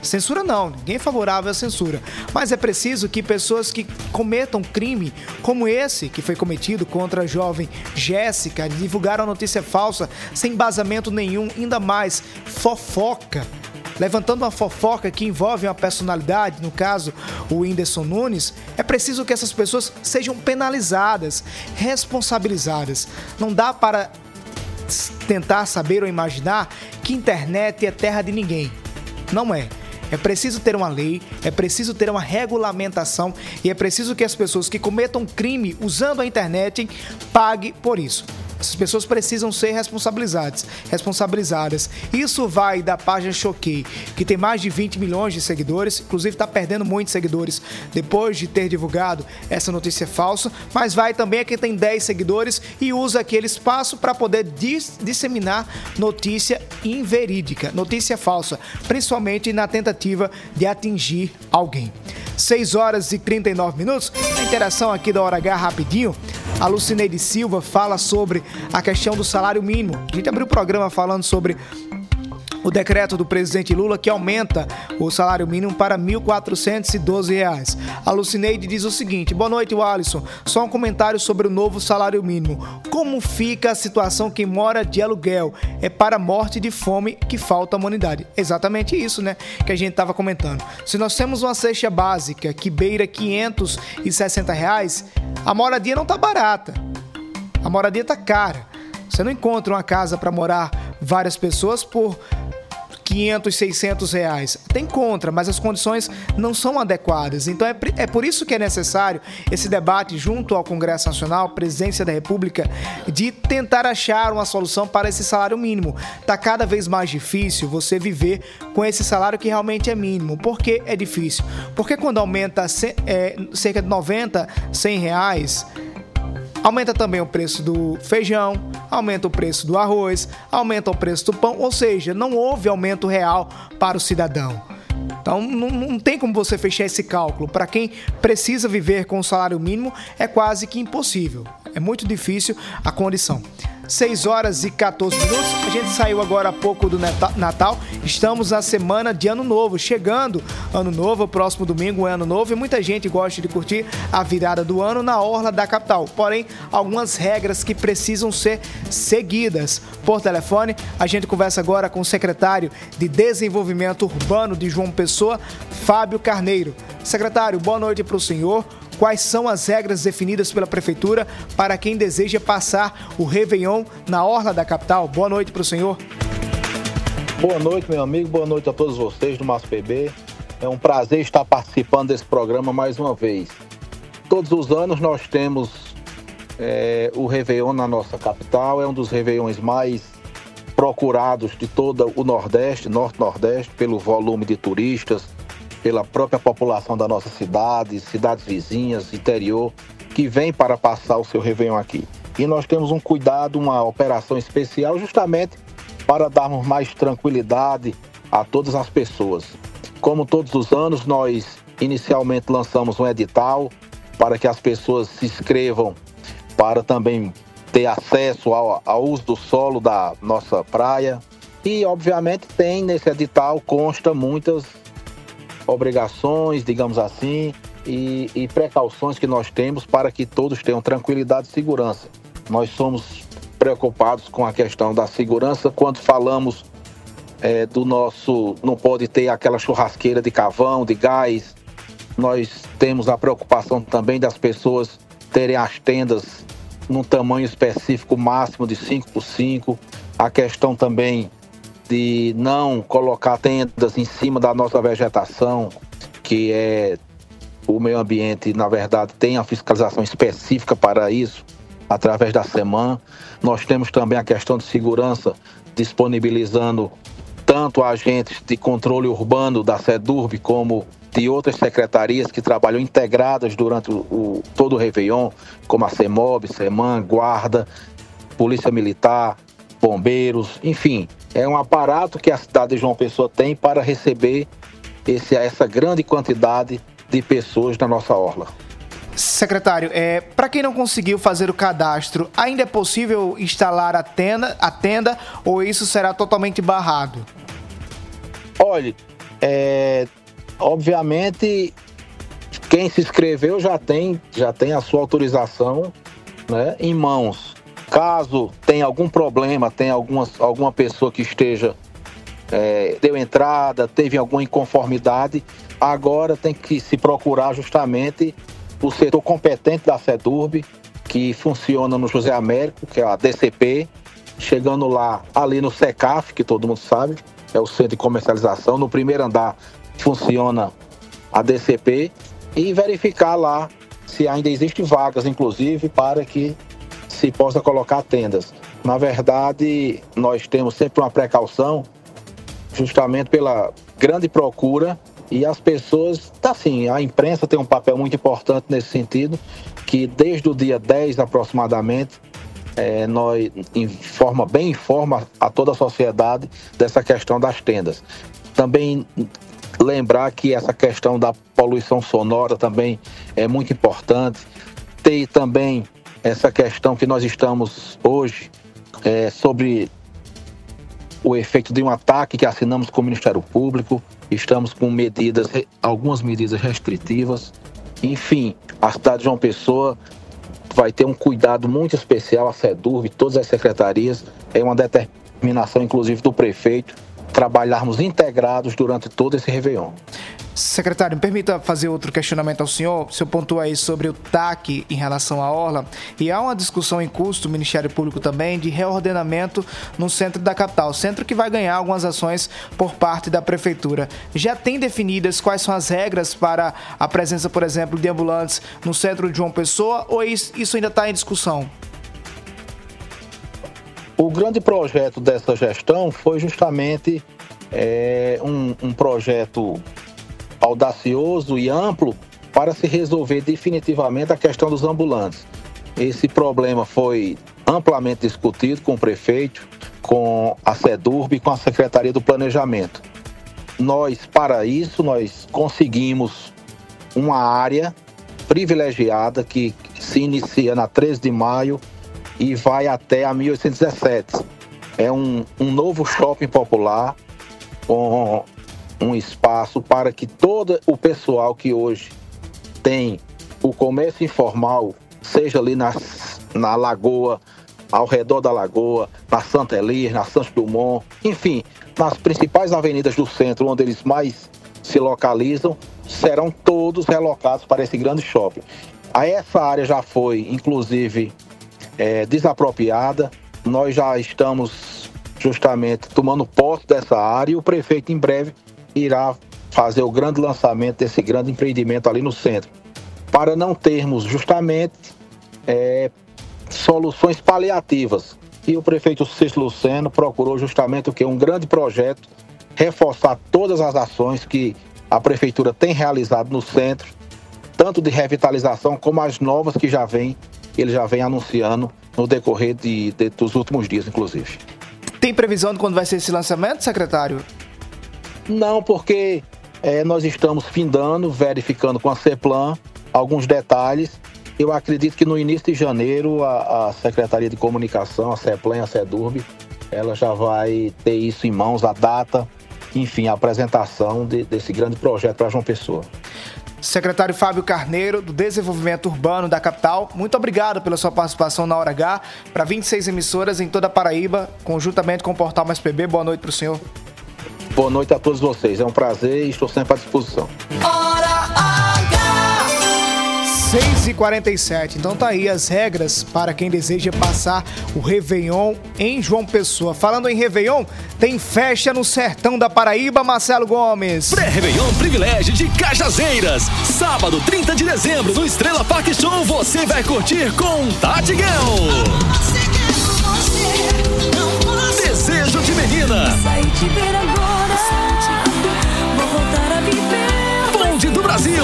Censura não, ninguém é favorável à censura. Mas é preciso que pessoas que cometam crime como esse que foi cometido contra a jovem Jéssica, divulgaram a notícia falsa sem embasamento nenhum, ainda mais fofoca levantando uma fofoca que envolve uma personalidade, no caso o Whindersson Nunes, é preciso que essas pessoas sejam penalizadas, responsabilizadas. Não dá para tentar saber ou imaginar que internet é terra de ninguém. Não é. É preciso ter uma lei, é preciso ter uma regulamentação e é preciso que as pessoas que cometam crime usando a internet paguem por isso. Essas pessoas precisam ser responsabilizadas. responsabilizadas. Isso vai da página Choquei, que tem mais de 20 milhões de seguidores, inclusive está perdendo muitos seguidores depois de ter divulgado essa notícia falsa, mas vai também a quem tem 10 seguidores e usa aquele espaço para poder dis disseminar notícia inverídica, notícia falsa, principalmente na tentativa de atingir alguém. 6 horas e 39 minutos. A interação aqui da Hora H rapidinho. A Lucineide Silva fala sobre a questão do salário mínimo. A gente abriu o programa falando sobre o decreto do presidente Lula que aumenta o salário mínimo para R$ 1.412. A Lucineide diz o seguinte: Boa noite, Alisson. Só um comentário sobre o novo salário mínimo. Como fica a situação quem mora de aluguel? É para morte de fome que falta a humanidade. Exatamente isso, né? Que a gente estava comentando. Se nós temos uma cesta básica que beira 560 reais, a moradia não tá barata. A moradia tá cara. Você não encontra uma casa para morar várias pessoas por 500, 600 reais. Tem contra, mas as condições não são adequadas. Então é, é por isso que é necessário esse debate junto ao Congresso Nacional, Presidência da República, de tentar achar uma solução para esse salário mínimo. Tá cada vez mais difícil você viver com esse salário que realmente é mínimo. Por que é difícil? Porque quando aumenta é, cerca de 90, 100 reais Aumenta também o preço do feijão, aumenta o preço do arroz, aumenta o preço do pão, ou seja, não houve aumento real para o cidadão. Então não, não tem como você fechar esse cálculo. Para quem precisa viver com o salário mínimo, é quase que impossível. É muito difícil a condição. 6 horas e 14 minutos. A gente saiu agora há pouco do Natal. Estamos na semana de Ano Novo. Chegando Ano Novo, próximo domingo é Ano Novo e muita gente gosta de curtir a virada do ano na orla da capital. Porém, algumas regras que precisam ser seguidas. Por telefone, a gente conversa agora com o secretário de Desenvolvimento Urbano de João Pessoa, Fábio Carneiro. Secretário, boa noite para o senhor quais são as regras definidas pela Prefeitura para quem deseja passar o Réveillon na Orla da capital. Boa noite para o senhor. Boa noite, meu amigo. Boa noite a todos vocês do Márcio PB. É um prazer estar participando desse programa mais uma vez. Todos os anos nós temos é, o Réveillon na nossa capital. É um dos Réveillões mais procurados de todo o Nordeste, Norte-Nordeste, pelo volume de turistas, pela própria população da nossa cidade, cidades vizinhas, interior, que vem para passar o seu Réveillon aqui. E nós temos um cuidado, uma operação especial justamente para darmos mais tranquilidade a todas as pessoas. Como todos os anos, nós inicialmente lançamos um edital para que as pessoas se inscrevam para também ter acesso ao, ao uso do solo da nossa praia. E, obviamente, tem nesse edital, consta muitas obrigações, digamos assim, e, e precauções que nós temos para que todos tenham tranquilidade e segurança. Nós somos preocupados com a questão da segurança quando falamos é, do nosso. Não pode ter aquela churrasqueira de cavão, de gás. Nós temos a preocupação também das pessoas terem as tendas num tamanho específico máximo de 5 por 5. A questão também de não colocar tendas em cima da nossa vegetação, que é o meio ambiente, na verdade, tem a fiscalização específica para isso, através da SEMAN. Nós temos também a questão de segurança, disponibilizando tanto agentes de controle urbano da SEDURB como de outras secretarias que trabalham integradas durante o, todo o Réveillon, como a CEMOB, SEMAN, Guarda, Polícia Militar, Bombeiros, enfim, é um aparato que a cidade de João Pessoa tem para receber esse, essa grande quantidade de pessoas na nossa orla. Secretário, é, para quem não conseguiu fazer o cadastro, ainda é possível instalar a tenda, a tenda ou isso será totalmente barrado? Olhe, é, obviamente quem se inscreveu já tem, já tem a sua autorização né, em mãos. Caso tenha algum problema, tenha alguma, alguma pessoa que esteja é, deu entrada, teve alguma inconformidade, agora tem que se procurar justamente o setor competente da SEDURB, que funciona no José Américo, que é a DCP, chegando lá ali no SECAF, que todo mundo sabe, é o centro de comercialização, no primeiro andar funciona a DCP, e verificar lá se ainda existem vagas, inclusive, para que se possa colocar tendas. Na verdade, nós temos sempre uma precaução, justamente pela grande procura e as pessoas, tá assim, a imprensa tem um papel muito importante nesse sentido, que desde o dia 10 aproximadamente, é, nós informa, bem informa a toda a sociedade dessa questão das tendas. Também lembrar que essa questão da poluição sonora também é muito importante. Tem também essa questão que nós estamos hoje é, sobre o efeito de um ataque que assinamos com o Ministério Público, estamos com medidas, algumas medidas restritivas. Enfim, a cidade de João Pessoa vai ter um cuidado muito especial, a SEDURV, todas as secretarias, é uma determinação, inclusive, do prefeito, trabalharmos integrados durante todo esse Réveillon. Secretário, me permita fazer outro questionamento ao senhor. O senhor pontua aí sobre o TAC em relação à Orla. E há uma discussão em curso do Ministério Público também de reordenamento no centro da capital. Centro que vai ganhar algumas ações por parte da Prefeitura. Já tem definidas quais são as regras para a presença, por exemplo, de ambulantes no centro de João Pessoa ou isso ainda está em discussão? O grande projeto dessa gestão foi justamente é, um, um projeto audacioso e amplo para se resolver definitivamente a questão dos ambulantes. Esse problema foi amplamente discutido com o prefeito, com a SEDURB e com a Secretaria do Planejamento. Nós, para isso, nós conseguimos uma área privilegiada que se inicia na 13 de maio e vai até a 1817. É um, um novo shopping popular com um espaço para que todo o pessoal que hoje tem o comércio informal, seja ali na, na lagoa, ao redor da lagoa, na Santa Elias, na Santos Dumont, enfim, nas principais avenidas do centro, onde eles mais se localizam, serão todos relocados para esse grande shopping. A essa área já foi, inclusive, é, desapropriada. Nós já estamos justamente tomando posse dessa área e o prefeito em breve irá fazer o grande lançamento desse grande empreendimento ali no centro, para não termos justamente é, soluções paliativas. E o prefeito Cícero Luceno procurou justamente o que? Um grande projeto, reforçar todas as ações que a prefeitura tem realizado no centro, tanto de revitalização como as novas que já vem, ele já vem anunciando no decorrer de, de dos últimos dias, inclusive. Tem previsão de quando vai ser esse lançamento, secretário? Não, porque é, nós estamos findando, verificando com a CEPLAN alguns detalhes. Eu acredito que no início de janeiro a, a Secretaria de Comunicação, a CEPLAN e a CEDURB, ela já vai ter isso em mãos, a data, enfim, a apresentação de, desse grande projeto para João Pessoa. Secretário Fábio Carneiro, do Desenvolvimento Urbano da capital, muito obrigado pela sua participação na Hora H para 26 emissoras em toda a Paraíba, conjuntamente com o Portal Mais PB. Boa noite para o senhor. Boa noite a todos vocês. É um prazer e estou sempre à disposição. Hora H. 6 e 47 Então tá aí as regras para quem deseja passar o Réveillon em João Pessoa. Falando em Réveillon, tem festa no sertão da Paraíba, Marcelo Gomes. Pré-Réveillon Privilégio de Cajazeiras. Sábado, 30 de dezembro, no Estrela Park Show, você vai curtir com Tati Guel. Desejo de menina. Saí te ver agora. Vou voltar a viver. Do Brasil.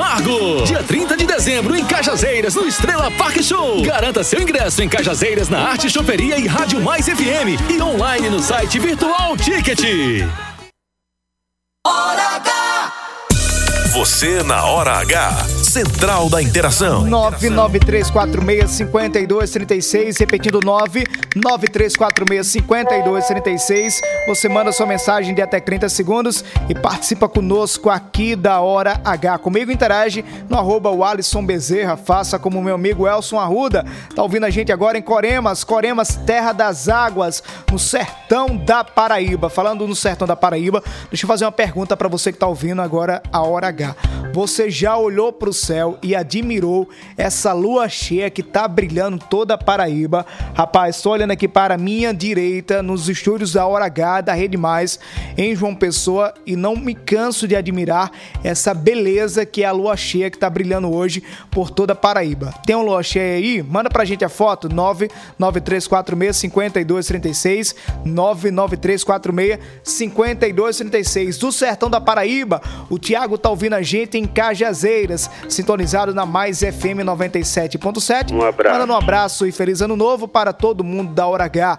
Camargo. Dia 30 de dezembro em Cajazeiras, no Estrela Park Show. Garanta seu ingresso em Cajazeiras, na Arte Choperia e Rádio Mais FM. E online no site Virtual Ticket. Hora H. Você na hora H. Central da Interação. 993465236, repetindo 993465236. Você manda sua mensagem de até 30 segundos e participa conosco aqui da Hora H. Comigo interage no arroba o Alisson Bezerra, faça como meu amigo Elson Arruda. Tá ouvindo a gente agora em Coremas, Coremas, terra das águas, no sertão da Paraíba. Falando no sertão da Paraíba, deixa eu fazer uma pergunta para você que tá ouvindo agora a Hora H. Você já olhou pro céu e admirou essa lua cheia que tá brilhando toda a Paraíba. Rapaz, tô olhando aqui para a minha direita, nos estúdios da Hora H, da Rede Mais, em João Pessoa, e não me canso de admirar essa beleza que é a lua cheia que tá brilhando hoje por toda a Paraíba. Tem uma lua cheia aí? Manda pra gente a foto, 993465236, 993465236, do Sertão da Paraíba. O Tiago tá ouvindo a gente em Cajazeiras, sintonizado na Mais FM 97.7. Um abraço. Mandando um abraço e feliz ano novo para todo mundo da Hora H.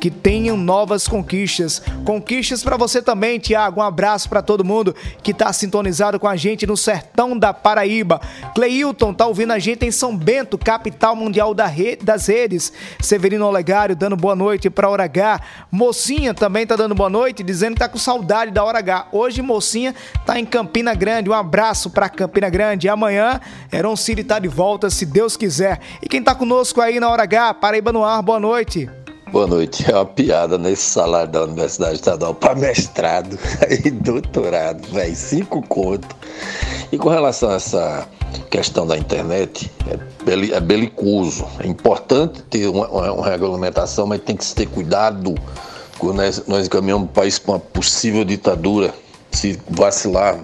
que tenham novas conquistas. Conquistas para você também, Tiago. Um abraço para todo mundo que está sintonizado com a gente no sertão da Paraíba. Cleilton tá ouvindo a gente em São Bento, capital mundial da rede, das redes. Severino Olegário dando boa noite para Hora H. Mocinha também tá dando boa noite, dizendo que tá com saudade da Hora H. Hoje Mocinha tá em Campina Grande. Um abraço para Campina Grande. E amanhã Heron City tá de volta, se Deus quiser. E quem tá conosco aí na Hora H, Paraíba no ar, boa noite. Boa noite. É uma piada nesse salário da Universidade Estadual para mestrado e doutorado, velho. Cinco conto. E com relação a essa questão da internet, é, é belicoso. É importante ter uma, uma, uma, regulamentação, mas tem que ter cuidado quando nós, nós encaminhamos o país para uma possível ditadura. Se vacilar,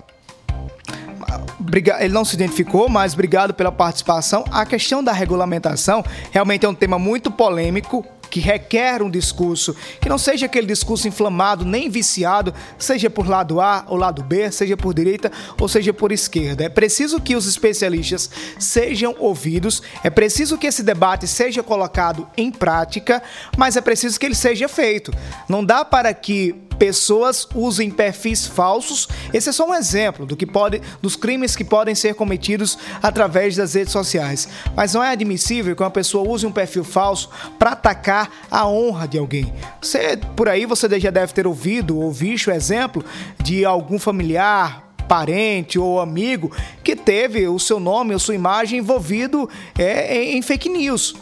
ele não se identificou, mas obrigado pela participação. A questão da regulamentação realmente é um tema muito polêmico, que requer um discurso que não seja aquele discurso inflamado nem viciado, seja por lado A ou lado B, seja por direita ou seja por esquerda. É preciso que os especialistas sejam ouvidos, é preciso que esse debate seja colocado em prática, mas é preciso que ele seja feito. Não dá para que pessoas usem perfis falsos. Esse é só um exemplo do que pode, dos crimes que podem ser cometidos através das redes sociais. Mas não é admissível que uma pessoa use um perfil falso para atacar a honra de alguém. Você, por aí você já deve ter ouvido ou visto o exemplo de algum familiar, parente ou amigo que teve o seu nome ou sua imagem envolvido é, em fake news.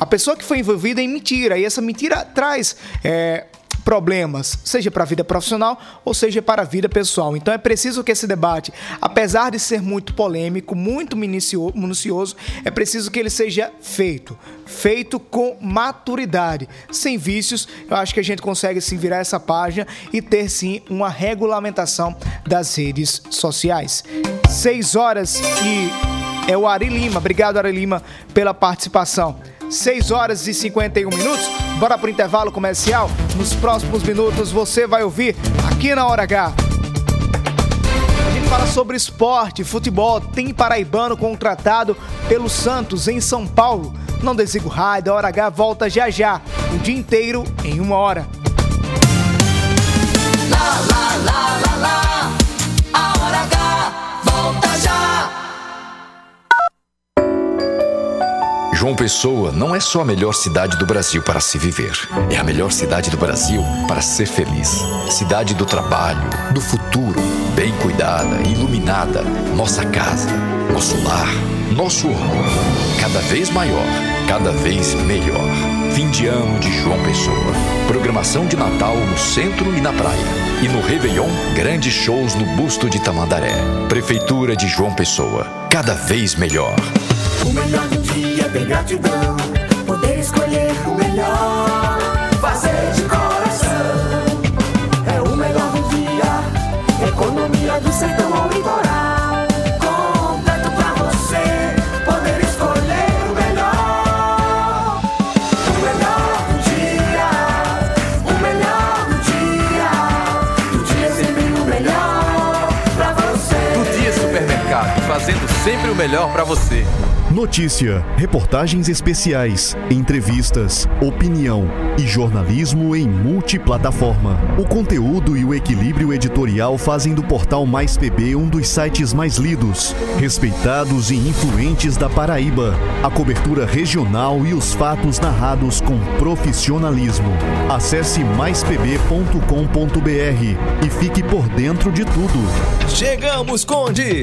A pessoa que foi envolvida em mentira, e essa mentira traz é, problemas, seja para a vida profissional ou seja para a vida pessoal. Então é preciso que esse debate, apesar de ser muito polêmico, muito minucioso, é preciso que ele seja feito, feito com maturidade, sem vícios. Eu acho que a gente consegue sim virar essa página e ter sim uma regulamentação das redes sociais. Seis horas e é o Ari Lima. Obrigado, Ari Lima, pela participação. 6 horas e 51 minutos. Bora pro intervalo comercial. Nos próximos minutos você vai ouvir aqui na Hora H. A gente fala sobre esporte, futebol. Tem paraibano contratado pelo Santos em São Paulo. Não desliga o rádio, a Hora H volta já já. O dia inteiro em uma hora. João Pessoa não é só a melhor cidade do Brasil para se viver, é a melhor cidade do Brasil para ser feliz. Cidade do trabalho, do futuro, bem cuidada, iluminada, nossa casa, nosso lar, nosso orgulho. Cada vez maior, cada vez melhor. Fim de ano de João Pessoa. Programação de Natal no centro e na praia. E no Réveillon, grandes shows no Busto de Tamandaré. Prefeitura de João Pessoa. Cada vez melhor. O melhor do ter gratidão. Poder escolher o melhor. Fazer de coração. É o melhor do dia. Economia do sertão ao litoral. Completo pra você. Poder escolher o melhor. O melhor do dia. O melhor do dia. Do dia sempre o melhor pra você. Do Dia Supermercado, fazendo sempre o melhor para você. Notícia, reportagens especiais, entrevistas, opinião e jornalismo em multiplataforma. O conteúdo e o equilíbrio editorial fazem do portal Mais PB um dos sites mais lidos, respeitados e influentes da Paraíba. A cobertura regional e os fatos narrados com profissionalismo. Acesse maispb.com.br e fique por dentro de tudo. Chegamos, Conde!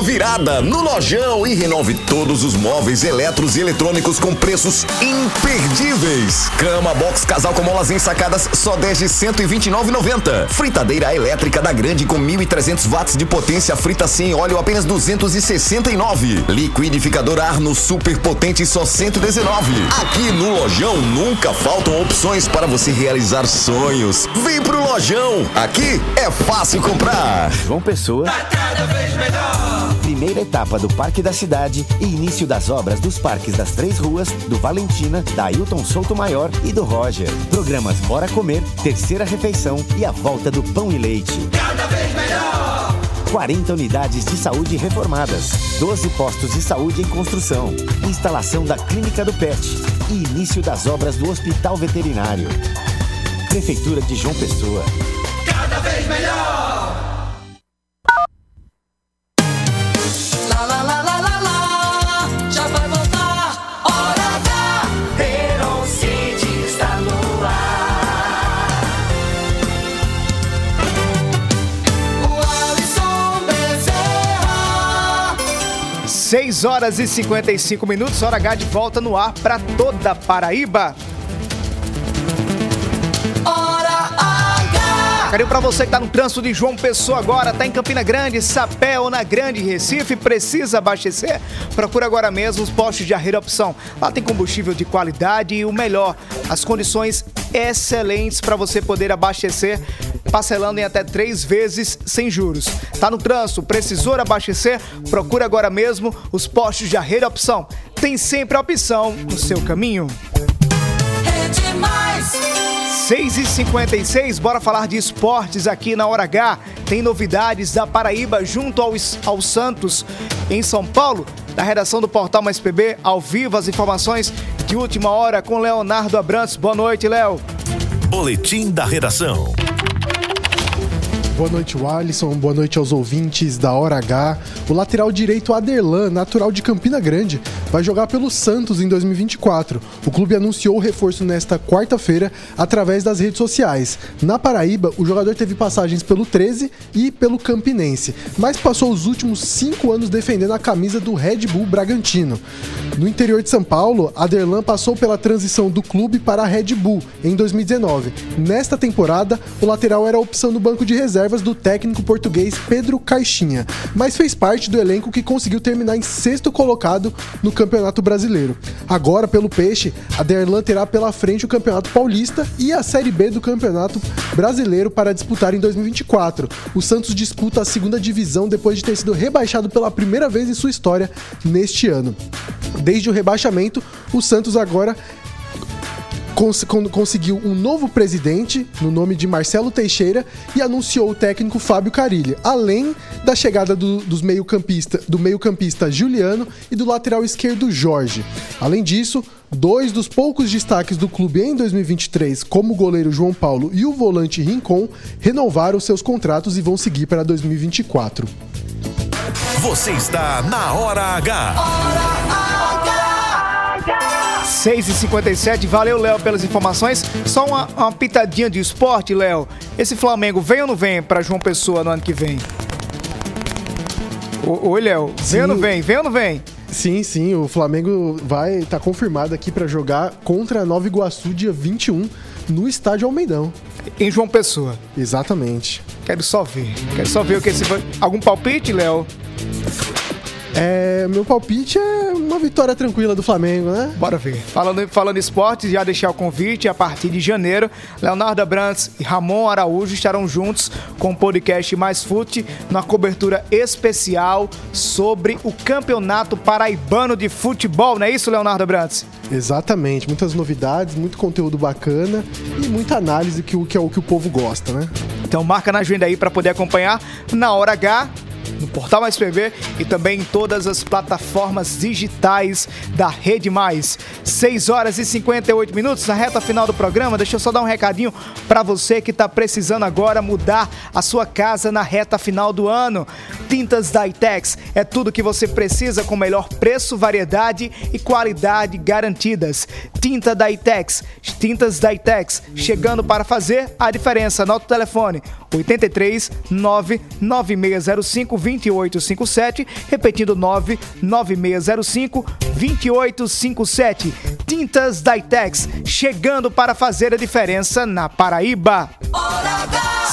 virada no Lojão e renove todos os móveis, eletros e eletrônicos com preços imperdíveis. Cama box casal com molas ensacadas só 10 de 129,90. Fritadeira elétrica da Grande com 1.300 watts de potência frita sem óleo apenas 269. Liquidificador Arno super potente só 119. Aqui no Lojão nunca faltam opções para você realizar sonhos. Vem pro Lojão. Aqui é fácil comprar. João Pessoa. Primeira etapa do Parque da Cidade e início das obras dos parques das Três Ruas, do Valentina, da Ailton Souto Maior e do Roger. Programas Bora Comer, Terceira Refeição e a volta do Pão e Leite. Cada vez melhor. 40 unidades de saúde reformadas, 12 postos de saúde em construção, instalação da Clínica do PET e início das obras do Hospital Veterinário. Prefeitura de João Pessoa. Cada vez melhor. 6 horas e 55 minutos, hora H de volta no ar para toda Paraíba. Carinho pra você que tá no trânsito de João Pessoa agora, tá em Campina Grande, Sapé ou na Grande Recife, precisa abastecer? Procura agora mesmo os postos de Arreira Opção. Lá tem combustível de qualidade e o melhor, as condições excelentes para você poder abastecer, parcelando em até três vezes sem juros. Tá no trânsito, precisou abastecer? Procura agora mesmo os postos de Arreira Opção. Tem sempre a opção no seu caminho. Rede Mais. 6 e 56 bora falar de esportes aqui na Hora H. Tem novidades da Paraíba junto ao, ao Santos, em São Paulo. Da redação do Portal Mais PB, ao vivo as informações de última hora com Leonardo Abrantes. Boa noite, Léo. Boletim da redação. Boa noite, Alisson. Boa noite aos ouvintes da Hora H. O lateral direito Aderlan, natural de Campina Grande, vai jogar pelo Santos em 2024. O clube anunciou o reforço nesta quarta-feira através das redes sociais. Na Paraíba, o jogador teve passagens pelo 13 e pelo Campinense, mas passou os últimos cinco anos defendendo a camisa do Red Bull Bragantino. No interior de São Paulo, Aderlan passou pela transição do clube para a Red Bull em 2019. Nesta temporada, o lateral era a opção no banco de reservas do técnico português Pedro Caixinha, mas fez parte do elenco que conseguiu terminar em sexto colocado no Campeonato Brasileiro. Agora, pelo Peixe, Aderlan terá pela frente o Campeonato Paulista e a Série B do Campeonato Brasileiro para disputar em 2024. O Santos disputa a segunda divisão depois de ter sido rebaixado pela primeira vez em sua história neste ano. Desde o rebaixamento, o Santos agora cons- con- conseguiu um novo presidente, no nome de Marcelo Teixeira, e anunciou o técnico Fábio Carilli, além da chegada do, dos meio-campista, do meio-campista Juliano e do lateral esquerdo Jorge. Além disso, dois dos poucos destaques do clube em 2023, como o goleiro João Paulo e o volante Rincon, renovaram seus contratos e vão seguir para 2024. Você está na Hora H. 6 e 57 valeu, Léo, pelas informações. Só uma, uma pitadinha de esporte, Léo. Esse Flamengo vem ou não vem para João Pessoa no ano que vem? O- Oi, Léo. Vem ou não vem? Vem ou não vem? Sim, sim, o Flamengo vai estar confirmado aqui para jogar contra a Nova Iguaçu dia 21 no estádio Almeidão. Em João Pessoa. Exatamente. Quero só ver. Quero só ver o que esse vai. Algum palpite, Léo? É, meu palpite é uma vitória tranquila do Flamengo, né? Bora ver. Falando, falando em esportes, já deixar o convite, a partir de janeiro, Leonardo Abrantes e Ramon Araújo estarão juntos com o podcast Mais Fute, na cobertura especial sobre o Campeonato Paraibano de Futebol, não é isso, Leonardo Abrantes? Exatamente, muitas novidades, muito conteúdo bacana e muita análise que, o- que é o que o povo gosta, né? Então marca na agenda aí para poder acompanhar na hora H, no Portal Mais PB e também em todas as plataformas digitais da Rede Mais. 6 horas e 58 minutos, na reta final do programa. Deixa eu só dar um recadinho para você que está precisando agora mudar a sua casa na reta final do ano. Tintas da Itex é tudo que você precisa com melhor preço, variedade e qualidade garantidas. Tinta da Itex, tintas da Itex, chegando para fazer a diferença. Anota o telefone 83 99605 2857, repetindo 99605 2857. Tintas Daitex, chegando para fazer a diferença na Paraíba.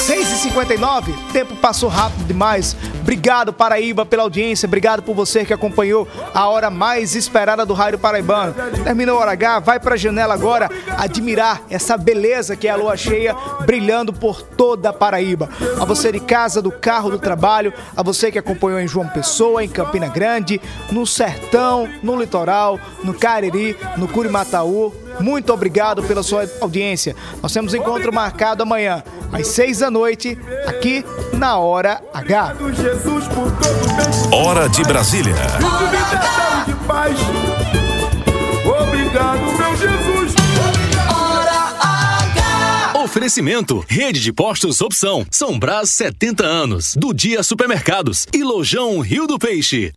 6h59, tempo passou rápido demais. Obrigado, Paraíba, pela audiência. Obrigado por você que acompanhou a hora mais esperada do Rádio Paraibano. Terminou a hora H, vai pra janela agora admirar essa beleza que é a lua cheia brilhando por toda a Paraíba. A você de casa, do carro, do trabalho, a você que acompanhou em João Pessoa, em Campina Grande, no Sertão, no Litoral, no Cariri, no Curimataú. Muito obrigado pela sua audiência. Nós temos encontro marcado amanhã, às seis da noite, aqui na Hora H. Hora de Brasília. Obrigado, meu Jesus. Hora H. Oferecimento: Rede de Postos Opção. São Brás 70 anos. Do Dia Supermercados. E Lojão Rio do Peixe.